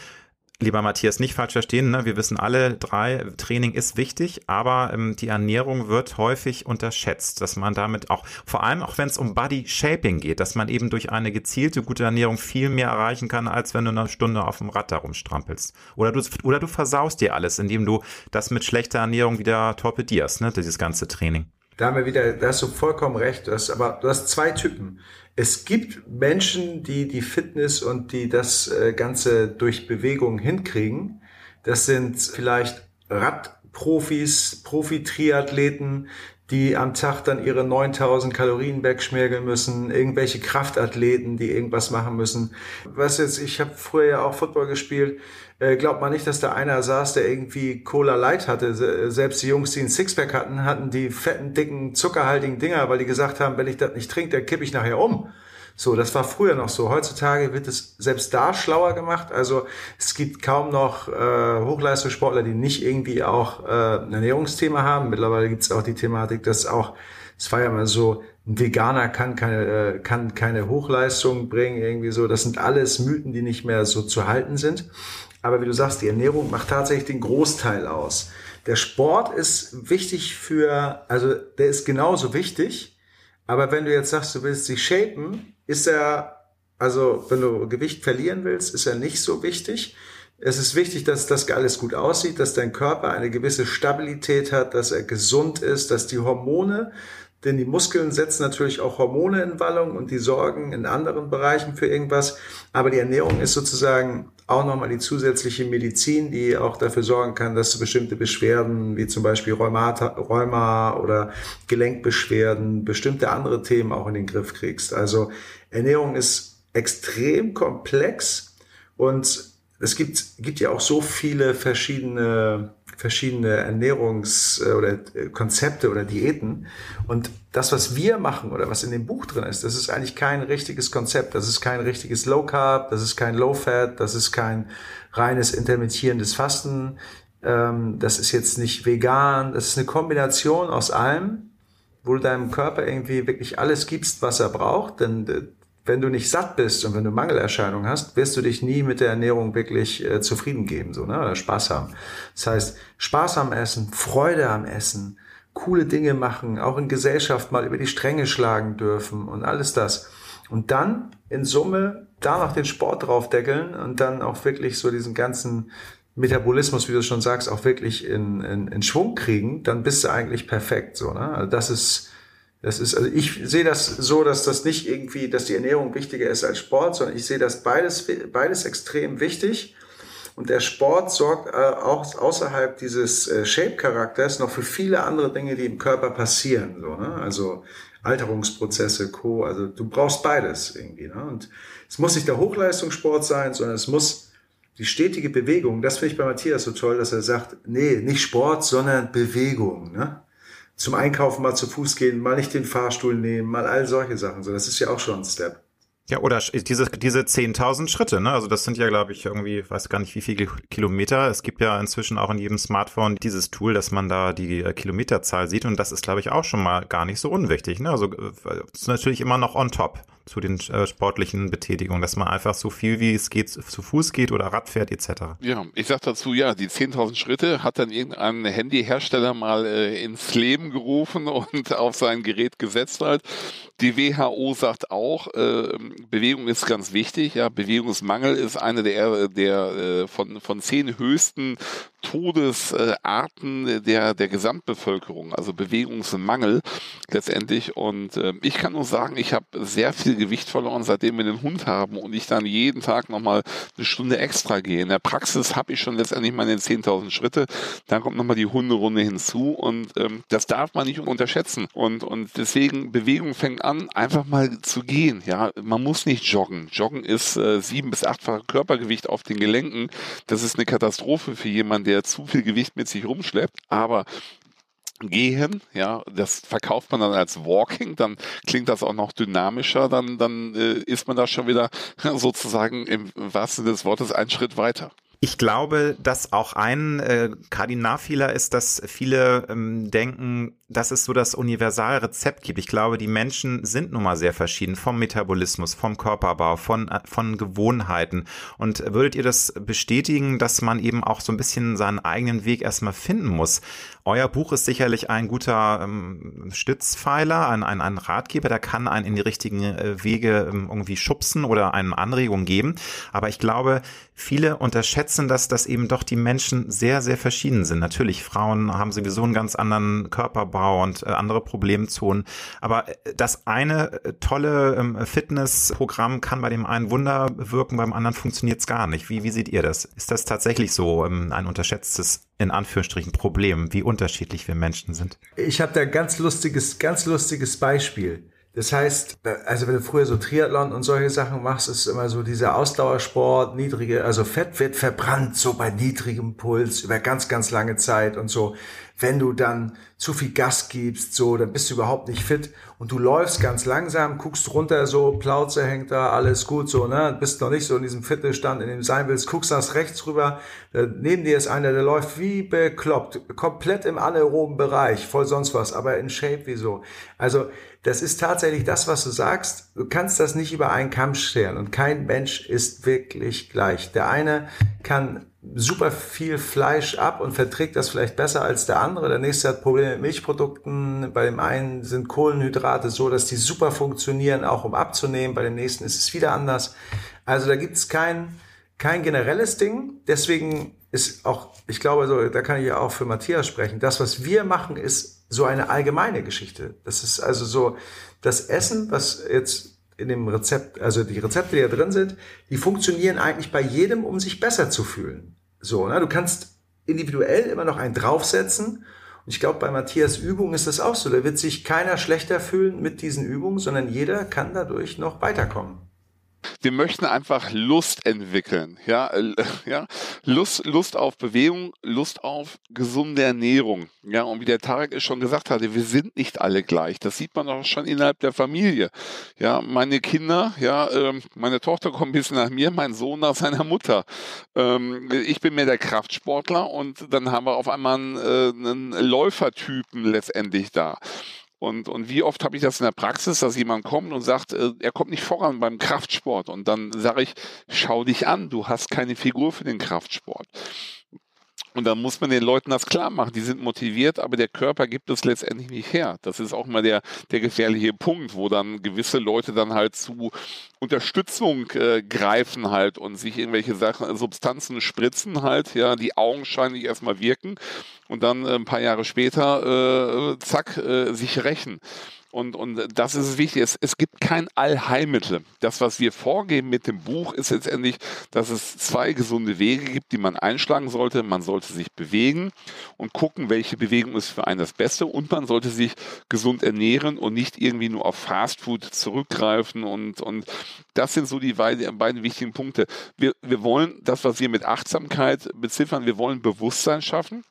Lieber Matthias, nicht falsch verstehen, ne? wir wissen alle drei, Training ist wichtig, aber ähm, die Ernährung wird häufig unterschätzt, dass man damit auch, vor allem auch wenn es um Body Shaping geht, dass man eben durch eine gezielte gute Ernährung viel mehr erreichen kann, als wenn du eine Stunde auf dem Rad darum strampelst. Oder du, oder du versaust dir alles, indem du das mit schlechter Ernährung wieder torpedierst, ne? dieses ganze Training. Da haben wir wieder, da hast du vollkommen recht. Du hast, aber du hast zwei Typen. Es gibt Menschen, die die Fitness und die das äh, Ganze durch Bewegung hinkriegen. Das sind vielleicht Radprofis, Profi-Triathleten, die am Tag dann ihre 9000 Kalorien wegschmirgeln müssen, irgendwelche Kraftathleten, die irgendwas machen müssen. Was jetzt, ich habe früher ja auch Football gespielt, glaubt man nicht, dass da einer saß, der irgendwie Cola Light hatte. Selbst die Jungs, die ein Sixpack hatten, hatten die fetten, dicken, zuckerhaltigen Dinger, weil die gesagt haben, wenn ich das nicht trinke, dann kippe ich nachher um. So, das war früher noch so. Heutzutage wird es selbst da schlauer gemacht. Also es gibt kaum noch äh, Hochleistungssportler, die nicht irgendwie auch äh, ein Ernährungsthema haben. Mittlerweile gibt es auch die Thematik, dass auch, es war ja immer so, ein Veganer kann keine, äh, kann keine Hochleistung bringen, irgendwie so. Das sind alles Mythen, die nicht mehr so zu halten sind. Aber wie du sagst, die Ernährung macht tatsächlich den Großteil aus. Der Sport ist wichtig für, also der ist genauso wichtig. Aber wenn du jetzt sagst, du willst dich shapen, ist er, also wenn du Gewicht verlieren willst, ist er nicht so wichtig. Es ist wichtig, dass das alles gut aussieht, dass dein Körper eine gewisse Stabilität hat, dass er gesund ist, dass die Hormone denn die Muskeln setzen natürlich auch Hormone in Wallung und die sorgen in anderen Bereichen für irgendwas. Aber die Ernährung ist sozusagen auch nochmal die zusätzliche Medizin, die auch dafür sorgen kann, dass du bestimmte Beschwerden wie zum Beispiel Rheumata, Rheuma oder Gelenkbeschwerden, bestimmte andere Themen auch in den Griff kriegst. Also Ernährung ist extrem komplex und es gibt, gibt ja auch so viele verschiedene verschiedene Ernährungs- äh, oder äh, Konzepte oder Diäten. Und das, was wir machen oder was in dem Buch drin ist, das ist eigentlich kein richtiges Konzept. Das ist kein richtiges Low Carb, das ist kein Low Fat, das ist kein reines intermittierendes Fasten. Ähm, das ist jetzt nicht vegan. Das ist eine Kombination aus allem, wo du deinem Körper irgendwie wirklich alles gibst, was er braucht. Denn äh, wenn du nicht satt bist und wenn du Mangelerscheinungen hast, wirst du dich nie mit der Ernährung wirklich äh, zufrieden geben, so, ne, oder Spaß haben. Das heißt, Spaß am Essen, Freude am Essen, coole Dinge machen, auch in Gesellschaft mal über die Stränge schlagen dürfen und alles das. Und dann in Summe da noch den Sport draufdeckeln und dann auch wirklich so diesen ganzen Metabolismus, wie du schon sagst, auch wirklich in, in, in Schwung kriegen, dann bist du eigentlich perfekt, so, ne? Also das ist, das ist, also ich sehe das so, dass das nicht irgendwie, dass die Ernährung wichtiger ist als Sport, sondern ich sehe das beides, beides extrem wichtig. Und der Sport sorgt äh, auch außerhalb dieses äh, Shape-Charakters noch für viele andere Dinge, die im Körper passieren. So, ne? Also Alterungsprozesse, Co. Also du brauchst beides irgendwie. Ne? Und es muss nicht der Hochleistungssport sein, sondern es muss die stetige Bewegung. Das finde ich bei Matthias so toll, dass er sagt, nee, nicht Sport, sondern Bewegung. Ne? Zum Einkaufen mal zu Fuß gehen, mal nicht den Fahrstuhl nehmen, mal all solche Sachen. So, das ist ja auch schon ein Step. Ja, oder diese, diese 10.000 Schritte, ne? Also das sind ja, glaube ich, irgendwie, weiß gar nicht wie viele Kilometer. Es gibt ja inzwischen auch in jedem Smartphone dieses Tool, dass man da die äh, Kilometerzahl sieht und das ist, glaube ich, auch schon mal gar nicht so unwichtig, ne? Also äh, ist natürlich immer noch on top zu den äh, sportlichen Betätigungen, dass man einfach so viel wie es geht zu Fuß geht oder Rad fährt etc. Ja, ich sag dazu, ja, die 10.000 Schritte hat dann irgendein Handyhersteller mal äh, ins Leben gerufen [LAUGHS] und auf sein Gerät gesetzt halt. Die WHO sagt auch, äh, Bewegung ist ganz wichtig. Ja, Bewegungsmangel ist eine der, der äh, von, von zehn höchsten Todesarten der, der Gesamtbevölkerung, also Bewegungsmangel letztendlich. Und äh, ich kann nur sagen, ich habe sehr viel Gewicht verloren, seitdem wir den Hund haben und ich dann jeden Tag nochmal eine Stunde extra gehe. In der Praxis habe ich schon letztendlich meine 10.000 Schritte. Dann kommt nochmal die Hunderunde hinzu und ähm, das darf man nicht unterschätzen. Und, und deswegen Bewegung fängt an, einfach mal zu gehen. Ja, man muss nicht joggen. Joggen ist äh, sieben bis achtfach Körpergewicht auf den Gelenken. Das ist eine Katastrophe für jemanden, der zu viel Gewicht mit sich rumschleppt. Aber gehen, ja, das verkauft man dann als Walking, dann klingt das auch noch dynamischer, dann, dann äh, ist man da schon wieder sozusagen im wahrsten Sinne des Wortes einen Schritt weiter. Ich glaube, dass auch ein äh, Kardinalfehler ist, dass viele ähm, denken, dass es so das Universalrezept gibt. Ich glaube, die Menschen sind nun mal sehr verschieden vom Metabolismus, vom Körperbau, von, äh, von Gewohnheiten. Und würdet ihr das bestätigen, dass man eben auch so ein bisschen seinen eigenen Weg erstmal finden muss? Euer Buch ist sicherlich ein guter ähm, Stützpfeiler, ein, ein, ein Ratgeber, der kann einen in die richtigen äh, Wege ähm, irgendwie schubsen oder eine Anregung geben. Aber ich glaube, viele unterschätzen das, dass eben doch die Menschen sehr, sehr verschieden sind. Natürlich, Frauen haben sowieso einen ganz anderen Körperbau und äh, andere Problemzonen. Aber äh, das eine äh, tolle ähm, Fitnessprogramm kann bei dem einen Wunder wirken, beim anderen funktioniert es gar nicht. Wie, wie seht ihr das? Ist das tatsächlich so ähm, ein unterschätztes in Anführungsstrichen Problem, wie unterschiedlich wir Menschen sind. Ich habe da ganz lustiges, ganz lustiges Beispiel. Das heißt, also wenn du früher so Triathlon und solche Sachen machst, ist immer so dieser Ausdauersport, niedrige, also Fett wird verbrannt, so bei niedrigem Puls über ganz, ganz lange Zeit und so wenn du dann zu viel Gas gibst, so, dann bist du überhaupt nicht fit und du läufst ganz langsam, guckst runter, so, Plauze hängt da, alles gut, so, ne, bist noch nicht so in diesem Fitnessstand, in dem du sein willst, guckst nach rechts rüber, neben dir ist einer, der läuft wie bekloppt, komplett im anaeroben Bereich, voll sonst was, aber in Shape wie so. Also, das ist tatsächlich das, was du sagst. Du kannst das nicht über einen Kamm scheren und kein Mensch ist wirklich gleich. Der eine kann super viel Fleisch ab und verträgt das vielleicht besser als der andere. Der nächste hat Probleme mit Milchprodukten. Bei dem einen sind Kohlenhydrate so, dass die super funktionieren, auch um abzunehmen. Bei dem nächsten ist es wieder anders. Also da gibt es kein, kein generelles Ding. Deswegen ist auch, ich glaube, so, da kann ich ja auch für Matthias sprechen. Das, was wir machen, ist so eine allgemeine Geschichte. Das ist also so, das Essen, was jetzt in dem Rezept, also die Rezepte, die da drin sind, die funktionieren eigentlich bei jedem, um sich besser zu fühlen. So, ne? du kannst individuell immer noch einen draufsetzen. Und ich glaube, bei Matthias Übung ist das auch so. Da wird sich keiner schlechter fühlen mit diesen Übungen, sondern jeder kann dadurch noch weiterkommen wir möchten einfach Lust entwickeln, ja, äh, ja, Lust, Lust auf Bewegung, Lust auf gesunde Ernährung, ja, und wie der Tarek es schon gesagt hatte, wir sind nicht alle gleich. Das sieht man auch schon innerhalb der Familie. Ja, meine Kinder, ja, ähm, meine Tochter kommt ein bisschen nach mir, mein Sohn nach seiner Mutter. Ähm, ich bin mehr der Kraftsportler und dann haben wir auf einmal einen, äh, einen Läufertypen letztendlich da. Und, und wie oft habe ich das in der Praxis, dass jemand kommt und sagt, äh, er kommt nicht voran beim Kraftsport. Und dann sage ich, schau dich an, du hast keine Figur für den Kraftsport. Und dann muss man den Leuten das klar machen. Die sind motiviert, aber der Körper gibt es letztendlich nicht her. Das ist auch mal der, der gefährliche Punkt, wo dann gewisse Leute dann halt zu Unterstützung äh, greifen halt und sich irgendwelche Sachen, Substanzen spritzen halt, ja, die augenscheinlich erstmal wirken und dann äh, ein paar Jahre später, äh, zack, äh, sich rächen. Und, und das ist wichtig. Es, es gibt kein Allheilmittel. Das, was wir vorgeben mit dem Buch, ist letztendlich, dass es zwei gesunde Wege gibt, die man einschlagen sollte. Man sollte sich bewegen und gucken, welche Bewegung ist für einen das Beste. Und man sollte sich gesund ernähren und nicht irgendwie nur auf Fastfood zurückgreifen. Und, und das sind so die beiden, beiden wichtigen Punkte. Wir, wir wollen das, was wir mit Achtsamkeit beziffern, wir wollen Bewusstsein schaffen.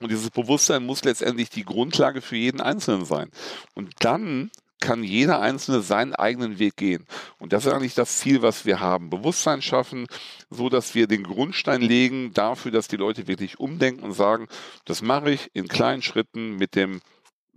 Und dieses Bewusstsein muss letztendlich die Grundlage für jeden Einzelnen sein. Und dann kann jeder Einzelne seinen eigenen Weg gehen. Und das ist eigentlich das Ziel, was wir haben. Bewusstsein schaffen, so dass wir den Grundstein legen dafür, dass die Leute wirklich umdenken und sagen, das mache ich in kleinen Schritten mit dem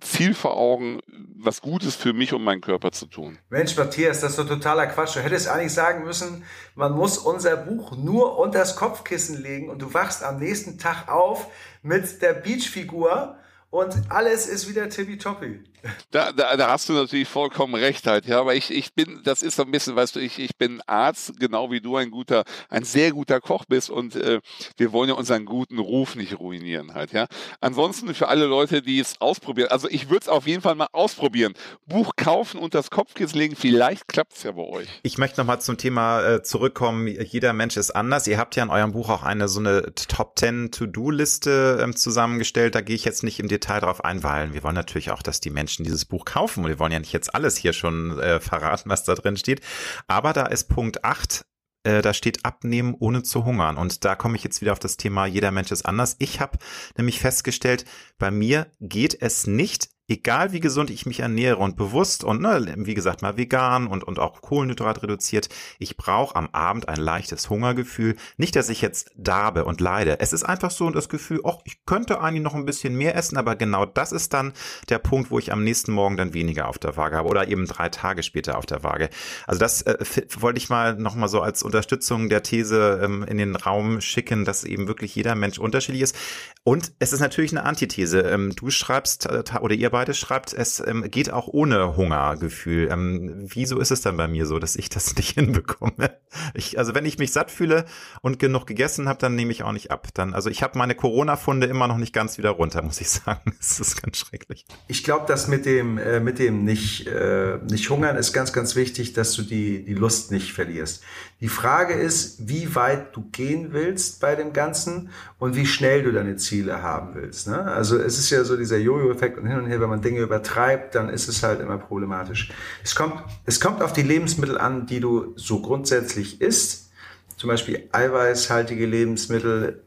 Ziel vor Augen, was Gutes für mich und meinen Körper zu tun. Mensch, Matthias, das ist doch totaler Quatsch. Du hättest eigentlich sagen müssen, man muss unser Buch nur unter das Kopfkissen legen und du wachst am nächsten Tag auf mit der Beachfigur und alles ist wieder tippitoppi. Da, da, da hast du natürlich vollkommen recht halt, ja, aber ich, ich bin, das ist so ein bisschen, weißt du, ich, ich bin Arzt, genau wie du ein guter, ein sehr guter Koch bist und äh, wir wollen ja unseren guten Ruf nicht ruinieren halt, ja. Ansonsten für alle Leute, die es ausprobieren, also ich würde es auf jeden Fall mal ausprobieren. Buch kaufen und das Kopfkissen legen, vielleicht klappt es ja bei euch. Ich möchte nochmal zum Thema äh, zurückkommen, jeder Mensch ist anders. Ihr habt ja in eurem Buch auch eine so eine Top 10 To-Do-Liste ähm, zusammengestellt, da gehe ich jetzt nicht im Detail drauf ein, weil wir wollen natürlich auch, dass die Menschen Menschen dieses Buch kaufen. Wir wollen ja nicht jetzt alles hier schon äh, verraten, was da drin steht. Aber da ist Punkt 8 äh, da steht abnehmen ohne zu hungern. Und da komme ich jetzt wieder auf das Thema, jeder Mensch ist anders. Ich habe nämlich festgestellt, bei mir geht es nicht, egal wie gesund ich mich ernähre und bewusst und ne, wie gesagt mal vegan und, und auch Kohlenhydrat reduziert, ich brauche am Abend ein leichtes Hungergefühl. Nicht, dass ich jetzt darbe und leide. Es ist einfach so das Gefühl, ach, ich könnte eigentlich noch ein bisschen mehr essen, aber genau das ist dann der Punkt, wo ich am nächsten Morgen dann weniger auf der Waage habe oder eben drei Tage später auf der Waage. Also das äh, wollte ich mal nochmal so als Unterstützung der These ähm, in den Raum schicken, dass eben wirklich jeder Mensch unterschiedlich ist. Und es ist natürlich eine Antithese. Ähm, du schreibst äh, oder ihr beide schreibt, es ähm, geht auch ohne Hungergefühl. Ähm, wieso ist es dann bei mir so, dass ich das [LAUGHS] nicht hinbekomme? Ich, also wenn ich mich satt fühle und genug gegessen habe, dann nehme ich auch nicht ab. Dann, also ich habe meine Corona-Funde immer noch nicht ganz wieder runter, muss ich [LAUGHS] sagen. Es ist ganz schrecklich. Ich glaube, dass mit dem, äh, mit dem nicht, äh, nicht hungern ist ganz, ganz wichtig, dass du die, die Lust nicht verlierst. Die Frage ist, wie weit du gehen willst bei dem Ganzen und wie schnell du deine Ziele haben willst. Ne? Also es ist ja so dieser Jojo-Effekt und hin und her, wenn man Dinge übertreibt, dann ist es halt immer problematisch. Es kommt, es kommt auf die Lebensmittel an, die du so grundsätzlich isst. Zum Beispiel eiweißhaltige Lebensmittel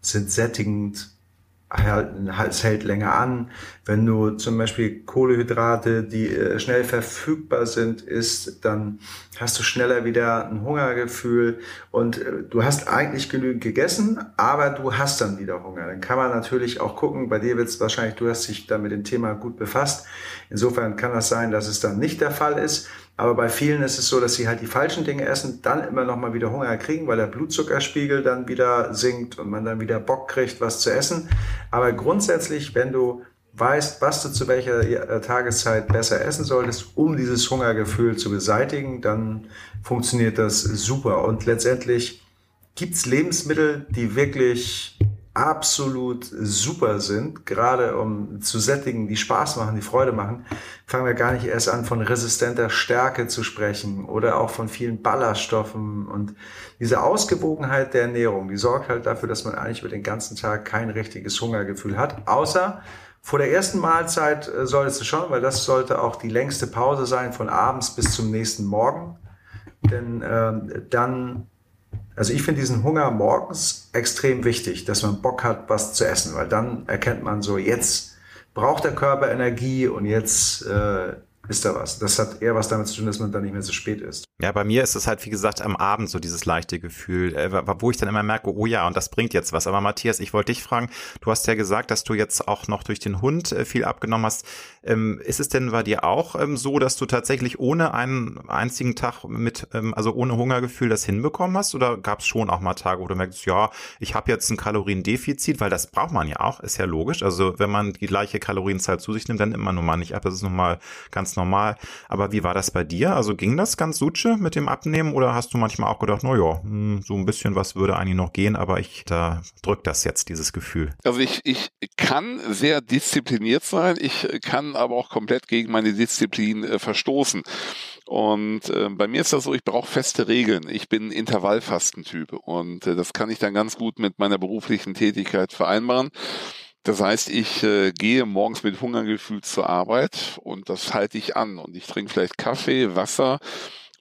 sind sättigend, es hält länger an. Wenn du zum Beispiel Kohlehydrate, die äh, schnell verfügbar sind, isst, dann hast du schneller wieder ein Hungergefühl und äh, du hast eigentlich genügend gegessen, aber du hast dann wieder Hunger. Dann kann man natürlich auch gucken, bei dir wird es wahrscheinlich, du hast dich da mit dem Thema gut befasst. Insofern kann das sein, dass es dann nicht der Fall ist. Aber bei vielen ist es so, dass sie halt die falschen Dinge essen, dann immer noch mal wieder Hunger kriegen, weil der Blutzuckerspiegel dann wieder sinkt und man dann wieder Bock kriegt, was zu essen. Aber grundsätzlich, wenn du weißt, was du zu welcher äh, Tageszeit besser essen solltest, um dieses Hungergefühl zu beseitigen, dann funktioniert das super. Und letztendlich gibt's Lebensmittel, die wirklich absolut super sind, gerade um zu sättigen, die Spaß machen, die Freude machen, fangen wir gar nicht erst an, von resistenter Stärke zu sprechen oder auch von vielen Ballaststoffen. Und diese Ausgewogenheit der Ernährung, die sorgt halt dafür, dass man eigentlich über den ganzen Tag kein richtiges Hungergefühl hat, außer vor der ersten Mahlzeit äh, solltest du schon, weil das sollte auch die längste Pause sein von abends bis zum nächsten Morgen. Denn äh, dann also ich finde diesen Hunger morgens extrem wichtig, dass man Bock hat, was zu essen, weil dann erkennt man so, jetzt braucht der Körper Energie und jetzt äh, ist da was. Das hat eher was damit zu tun, dass man dann nicht mehr so spät ist. Ja, bei mir ist es halt, wie gesagt, am Abend so dieses leichte Gefühl, äh, wo ich dann immer merke, oh ja, und das bringt jetzt was. Aber Matthias, ich wollte dich fragen, du hast ja gesagt, dass du jetzt auch noch durch den Hund äh, viel abgenommen hast. Ähm, ist es denn bei dir auch ähm, so, dass du tatsächlich ohne einen einzigen Tag mit, ähm, also ohne Hungergefühl das hinbekommen hast? Oder gab es schon auch mal Tage, wo du merkst, ja, ich habe jetzt ein Kaloriendefizit, weil das braucht man ja auch, ist ja logisch. Also wenn man die gleiche Kalorienzahl zu sich nimmt, dann immer normal nicht ab. Das ist nochmal ganz normal. Aber wie war das bei dir? Also ging das ganz suche? Mit dem Abnehmen oder hast du manchmal auch gedacht, naja, hm, so ein bisschen was würde eigentlich noch gehen, aber ich, da drückt das jetzt, dieses Gefühl? Also ich, ich kann sehr diszipliniert sein, ich kann aber auch komplett gegen meine Disziplin äh, verstoßen. Und äh, bei mir ist das so, ich brauche feste Regeln. Ich bin Intervallfastentyp und äh, das kann ich dann ganz gut mit meiner beruflichen Tätigkeit vereinbaren. Das heißt, ich äh, gehe morgens mit Hungergefühl zur Arbeit und das halte ich an und ich trinke vielleicht Kaffee, Wasser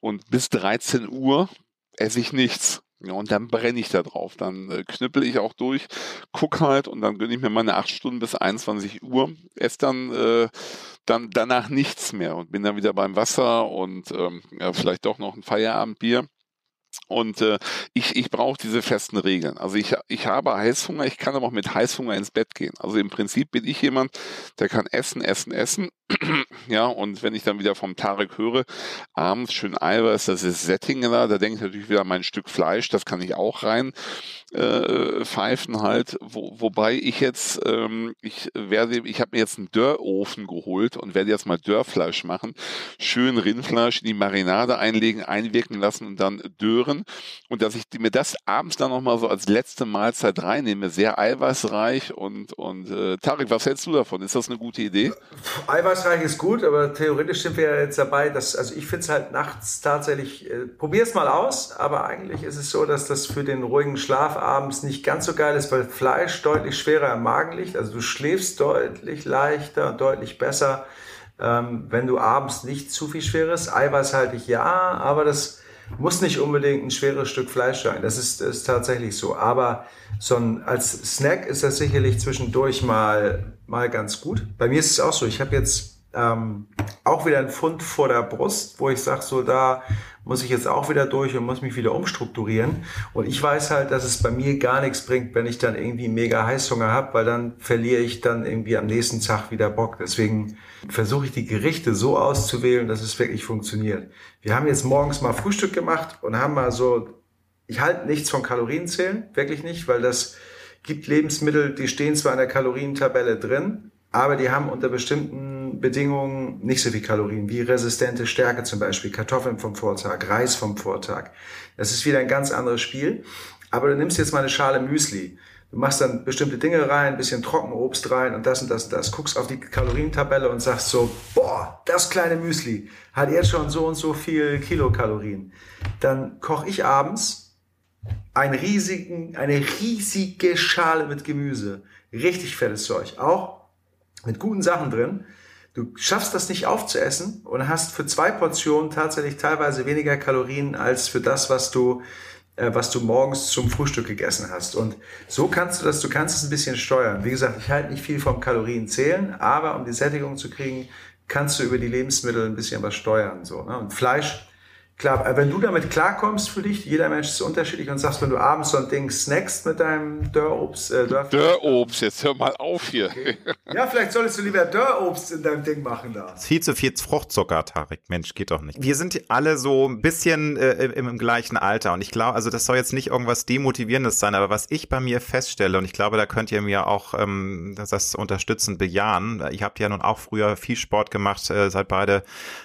und bis 13 Uhr esse ich nichts. Ja, und dann brenne ich da drauf. Dann äh, knüppel ich auch durch, guck halt und dann gönne ich mir meine acht Stunden bis 21 Uhr, esse dann äh, dann danach nichts mehr und bin dann wieder beim Wasser und ähm, ja, vielleicht doch noch ein Feierabendbier. Und äh, ich, ich brauche diese festen Regeln. Also ich, ich habe Heißhunger, ich kann aber auch mit Heißhunger ins Bett gehen. Also im Prinzip bin ich jemand, der kann essen, essen, essen. [CLEARS THROAT] ja, und wenn ich dann wieder vom Tarek höre, abends schön Eiweiß, das ist Sättinger, da denke ich natürlich wieder an mein Stück Fleisch, das kann ich auch rein äh, pfeifen halt. Wo, wobei ich jetzt, ähm, ich werde, ich habe mir jetzt einen Dörrofen geholt und werde jetzt mal Dörrfleisch machen. Schön Rindfleisch in die Marinade einlegen, einwirken lassen und dann dören. Und dass ich mir das abends dann nochmal so als letzte Mahlzeit reinnehme, sehr eiweißreich und, und äh, Tarek, was hältst du davon? Ist das eine gute Idee? Eiweißreich ist gut, aber theoretisch sind wir ja jetzt dabei, dass, also ich finde es halt nachts tatsächlich, äh, probier es mal aus, aber eigentlich ist es so, dass das für den ruhigen Schlaf abends nicht ganz so geil ist, weil Fleisch deutlich schwerer im Magen liegt. Also du schläfst deutlich leichter und deutlich besser, ähm, wenn du abends nicht zu viel Schweres. Eiweiß halte ich ja, aber das muss nicht unbedingt ein schweres Stück Fleisch sein. Das ist, ist tatsächlich so. Aber so ein, als Snack ist das sicherlich zwischendurch mal, mal ganz gut. Bei mir ist es auch so. Ich habe jetzt ähm, auch wieder einen Fund vor der Brust, wo ich sage, so da muss ich jetzt auch wieder durch und muss mich wieder umstrukturieren. Und ich weiß halt, dass es bei mir gar nichts bringt, wenn ich dann irgendwie mega Heißhunger habe, weil dann verliere ich dann irgendwie am nächsten Tag wieder Bock. Deswegen versuche ich die Gerichte so auszuwählen, dass es wirklich funktioniert. Wir haben jetzt morgens mal Frühstück gemacht und haben mal so, ich halte nichts von Kalorienzählen, wirklich nicht, weil das gibt Lebensmittel, die stehen zwar in der Kalorientabelle drin, aber die haben unter bestimmten Bedingungen nicht so viel Kalorien, wie resistente Stärke zum Beispiel, Kartoffeln vom Vortag, Reis vom Vortag. Das ist wieder ein ganz anderes Spiel. Aber du nimmst jetzt mal eine Schale Müsli. Du machst dann bestimmte Dinge rein, ein bisschen Trockenobst rein und das und das und das. Guckst auf die Kalorientabelle und sagst so, boah, das kleine Müsli hat jetzt schon so und so viel Kilokalorien. Dann koche ich abends einen riesigen, eine riesige Schale mit Gemüse. Richtig fettes Zeug. Auch mit guten Sachen drin. Du schaffst das nicht aufzuessen und hast für zwei Portionen tatsächlich teilweise weniger Kalorien als für das, was du äh, was du morgens zum Frühstück gegessen hast. Und so kannst du das, du kannst es ein bisschen steuern. Wie gesagt, ich halte nicht viel vom Kalorienzählen, aber um die Sättigung zu kriegen, kannst du über die Lebensmittel ein bisschen was steuern. So, ne? Und Fleisch Klar, äh, wenn du damit klarkommst für dich, jeder Mensch ist unterschiedlich und sagst, wenn du abends so ein Ding snackst mit deinem Dörrobst. Äh, Dörr Dörrobst, jetzt hör mal auf hier. Okay. Ja, vielleicht solltest du lieber Dörrobst in deinem Ding machen da. Viel zu viel Fruchtzucker, Tarek. Mensch, geht doch nicht. Wir sind alle so ein bisschen äh, im, im, gleichen Alter und ich glaube, also das soll jetzt nicht irgendwas Demotivierendes sein, aber was ich bei mir feststelle und ich glaube, da könnt ihr mir auch ähm, das unterstützend bejahen. Ihr habt ja nun auch früher viel Sport gemacht, äh, seid beide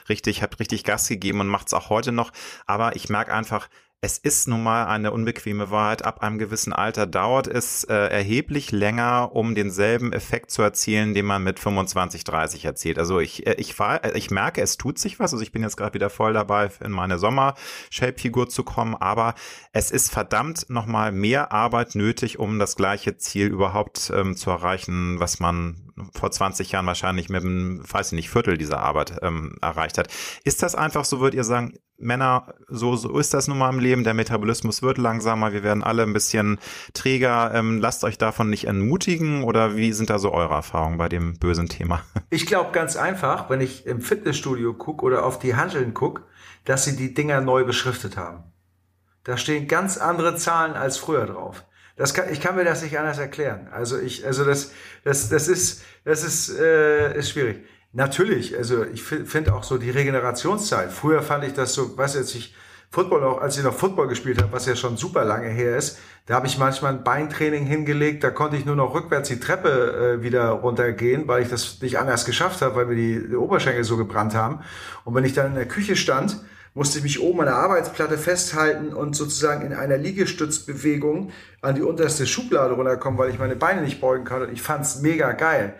richtig, habt richtig Gas gegeben und macht's auch heute noch noch, aber ich merke einfach, es ist nun mal eine unbequeme Wahrheit. Ab einem gewissen Alter dauert es äh, erheblich länger, um denselben Effekt zu erzielen, den man mit 25, 30 erzielt. Also ich, äh, ich, fahr, äh, ich merke, es tut sich was. Also ich bin jetzt gerade wieder voll dabei, in meine Sommer-Shape-Figur zu kommen. Aber es ist verdammt nochmal mehr Arbeit nötig, um das gleiche Ziel überhaupt ähm, zu erreichen, was man vor 20 Jahren wahrscheinlich mit einem, weiß ich nicht, Viertel dieser Arbeit ähm, erreicht hat. Ist das einfach, so würdet ihr sagen, Männer, so, so ist das nun mal im Leben, der Metabolismus wird langsamer, wir werden alle ein bisschen träger. Ähm, lasst euch davon nicht entmutigen oder wie sind da so eure Erfahrungen bei dem bösen Thema? [LAUGHS] Ich glaube ganz einfach, wenn ich im Fitnessstudio gucke oder auf die Handeln gucke, dass sie die Dinger neu beschriftet haben. Da stehen ganz andere Zahlen als früher drauf. Das kann, ich kann mir das nicht anders erklären. Also ich, also das, das, das ist, das ist, äh, ist schwierig. Natürlich, also ich finde auch so die Regenerationszeit. Früher fand ich das so, weiß jetzt ich, Football auch, als ich noch Football gespielt habe, was ja schon super lange her ist, da habe ich manchmal ein Beintraining hingelegt, da konnte ich nur noch rückwärts die Treppe äh, wieder runtergehen, weil ich das nicht anders geschafft habe, weil mir die, die Oberschenkel so gebrannt haben. Und wenn ich dann in der Küche stand, musste ich mich oben an der Arbeitsplatte festhalten und sozusagen in einer Liegestützbewegung an die unterste Schublade runterkommen, weil ich meine Beine nicht beugen kann. Und ich fand's mega geil.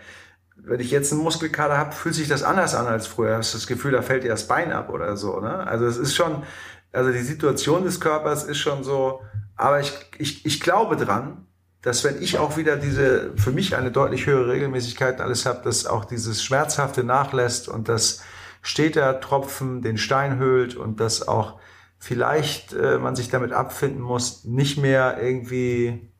Wenn ich jetzt einen Muskelkater habe, fühlt sich das anders an als früher. Hast das Gefühl, da fällt dir das Bein ab oder so. Ne? Also es ist schon, also die Situation des Körpers ist schon so. Aber ich, ich, ich glaube dran, dass wenn ich auch wieder diese, für mich eine deutlich höhere Regelmäßigkeit alles habe, dass auch dieses Schmerzhafte nachlässt und dass steter Tropfen den Stein höhlt und dass auch vielleicht äh, man sich damit abfinden muss, nicht mehr irgendwie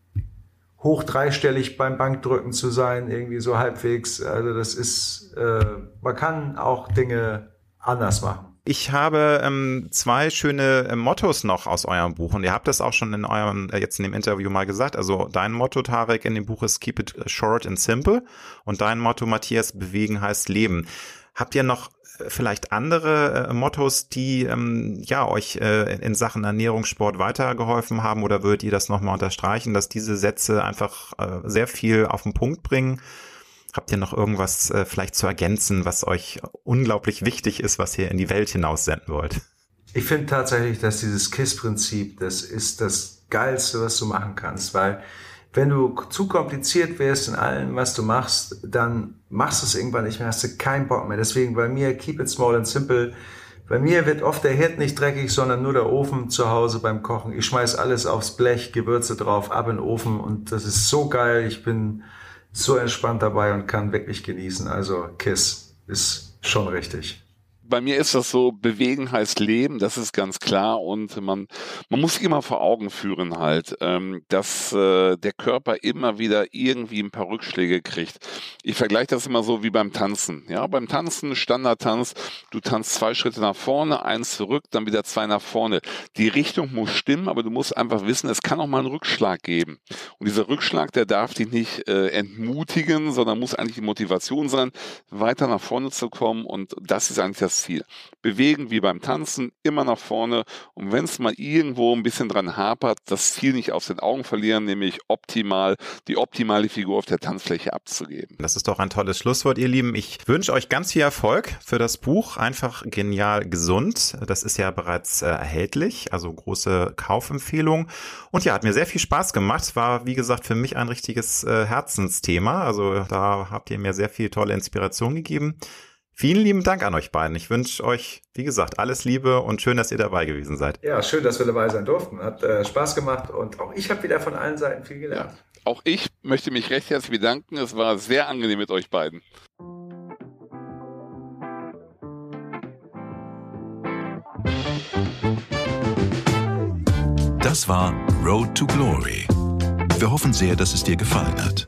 hoch dreistellig beim Bankdrücken zu sein, irgendwie so halbwegs. Also das ist, äh, man kann auch Dinge anders machen. Ich habe ähm, zwei schöne äh, Mottos noch aus eurem Buch und ihr habt das auch schon in eurem, äh, jetzt in dem Interview mal gesagt. Also dein Motto, Tarek, in dem Buch ist Keep it short and simple und dein Motto, Matthias, bewegen heißt leben. Habt ihr noch vielleicht andere äh, Mottos, die ähm, ja euch äh, in Sachen Ernährungssport weitergeholfen haben oder würdet ihr das nochmal unterstreichen, dass diese Sätze einfach äh, sehr viel auf den Punkt bringen? Habt ihr noch irgendwas äh, vielleicht zu ergänzen, was euch unglaublich wichtig ist, was ihr in die Welt hinaus senden wollt? Ich finde tatsächlich, dass dieses KISS-Prinzip, das ist das Geilste, was du machen kannst, weil wenn du zu kompliziert wärst in allem, was du machst, dann machst du es irgendwann nicht mehr, hast du keinen Bock mehr. Deswegen bei mir, keep it small and simple. Bei mir wird oft der Herd nicht dreckig, sondern nur der Ofen zu Hause beim Kochen. Ich schmeiß alles aufs Blech, Gewürze drauf, ab in den Ofen und das ist so geil. Ich bin so entspannt dabei und kann wirklich genießen. Also Kiss ist schon richtig bei mir ist das so, bewegen heißt leben, das ist ganz klar und man, man muss sich immer vor Augen führen halt, ähm, dass äh, der Körper immer wieder irgendwie ein paar Rückschläge kriegt. Ich vergleiche das immer so wie beim Tanzen. Ja, beim Tanzen, Standardtanz, du tanzt zwei Schritte nach vorne, eins zurück, dann wieder zwei nach vorne. Die Richtung muss stimmen, aber du musst einfach wissen, es kann auch mal einen Rückschlag geben. Und dieser Rückschlag, der darf dich nicht äh, entmutigen, sondern muss eigentlich die Motivation sein, weiter nach vorne zu kommen und das ist eigentlich das Ziel. Bewegen wie beim Tanzen, immer nach vorne. Und wenn es mal irgendwo ein bisschen dran hapert, das Ziel nicht aus den Augen verlieren, nämlich optimal, die optimale Figur auf der Tanzfläche abzugeben. Das ist doch ein tolles Schlusswort, ihr Lieben. Ich wünsche euch ganz viel Erfolg für das Buch. Einfach genial gesund. Das ist ja bereits äh, erhältlich, also große Kaufempfehlung. Und ja, hat mir sehr viel Spaß gemacht. War, wie gesagt, für mich ein richtiges äh, Herzensthema. Also da habt ihr mir sehr viel tolle Inspiration gegeben. Vielen lieben Dank an euch beiden. Ich wünsche euch, wie gesagt, alles Liebe und schön, dass ihr dabei gewesen seid. Ja, schön, dass wir dabei sein durften. Hat äh, Spaß gemacht und auch ich habe wieder von allen Seiten viel gelernt. Ja, auch ich möchte mich recht herzlich bedanken. Es war sehr angenehm mit euch beiden. Das war Road to Glory. Wir hoffen sehr, dass es dir gefallen hat.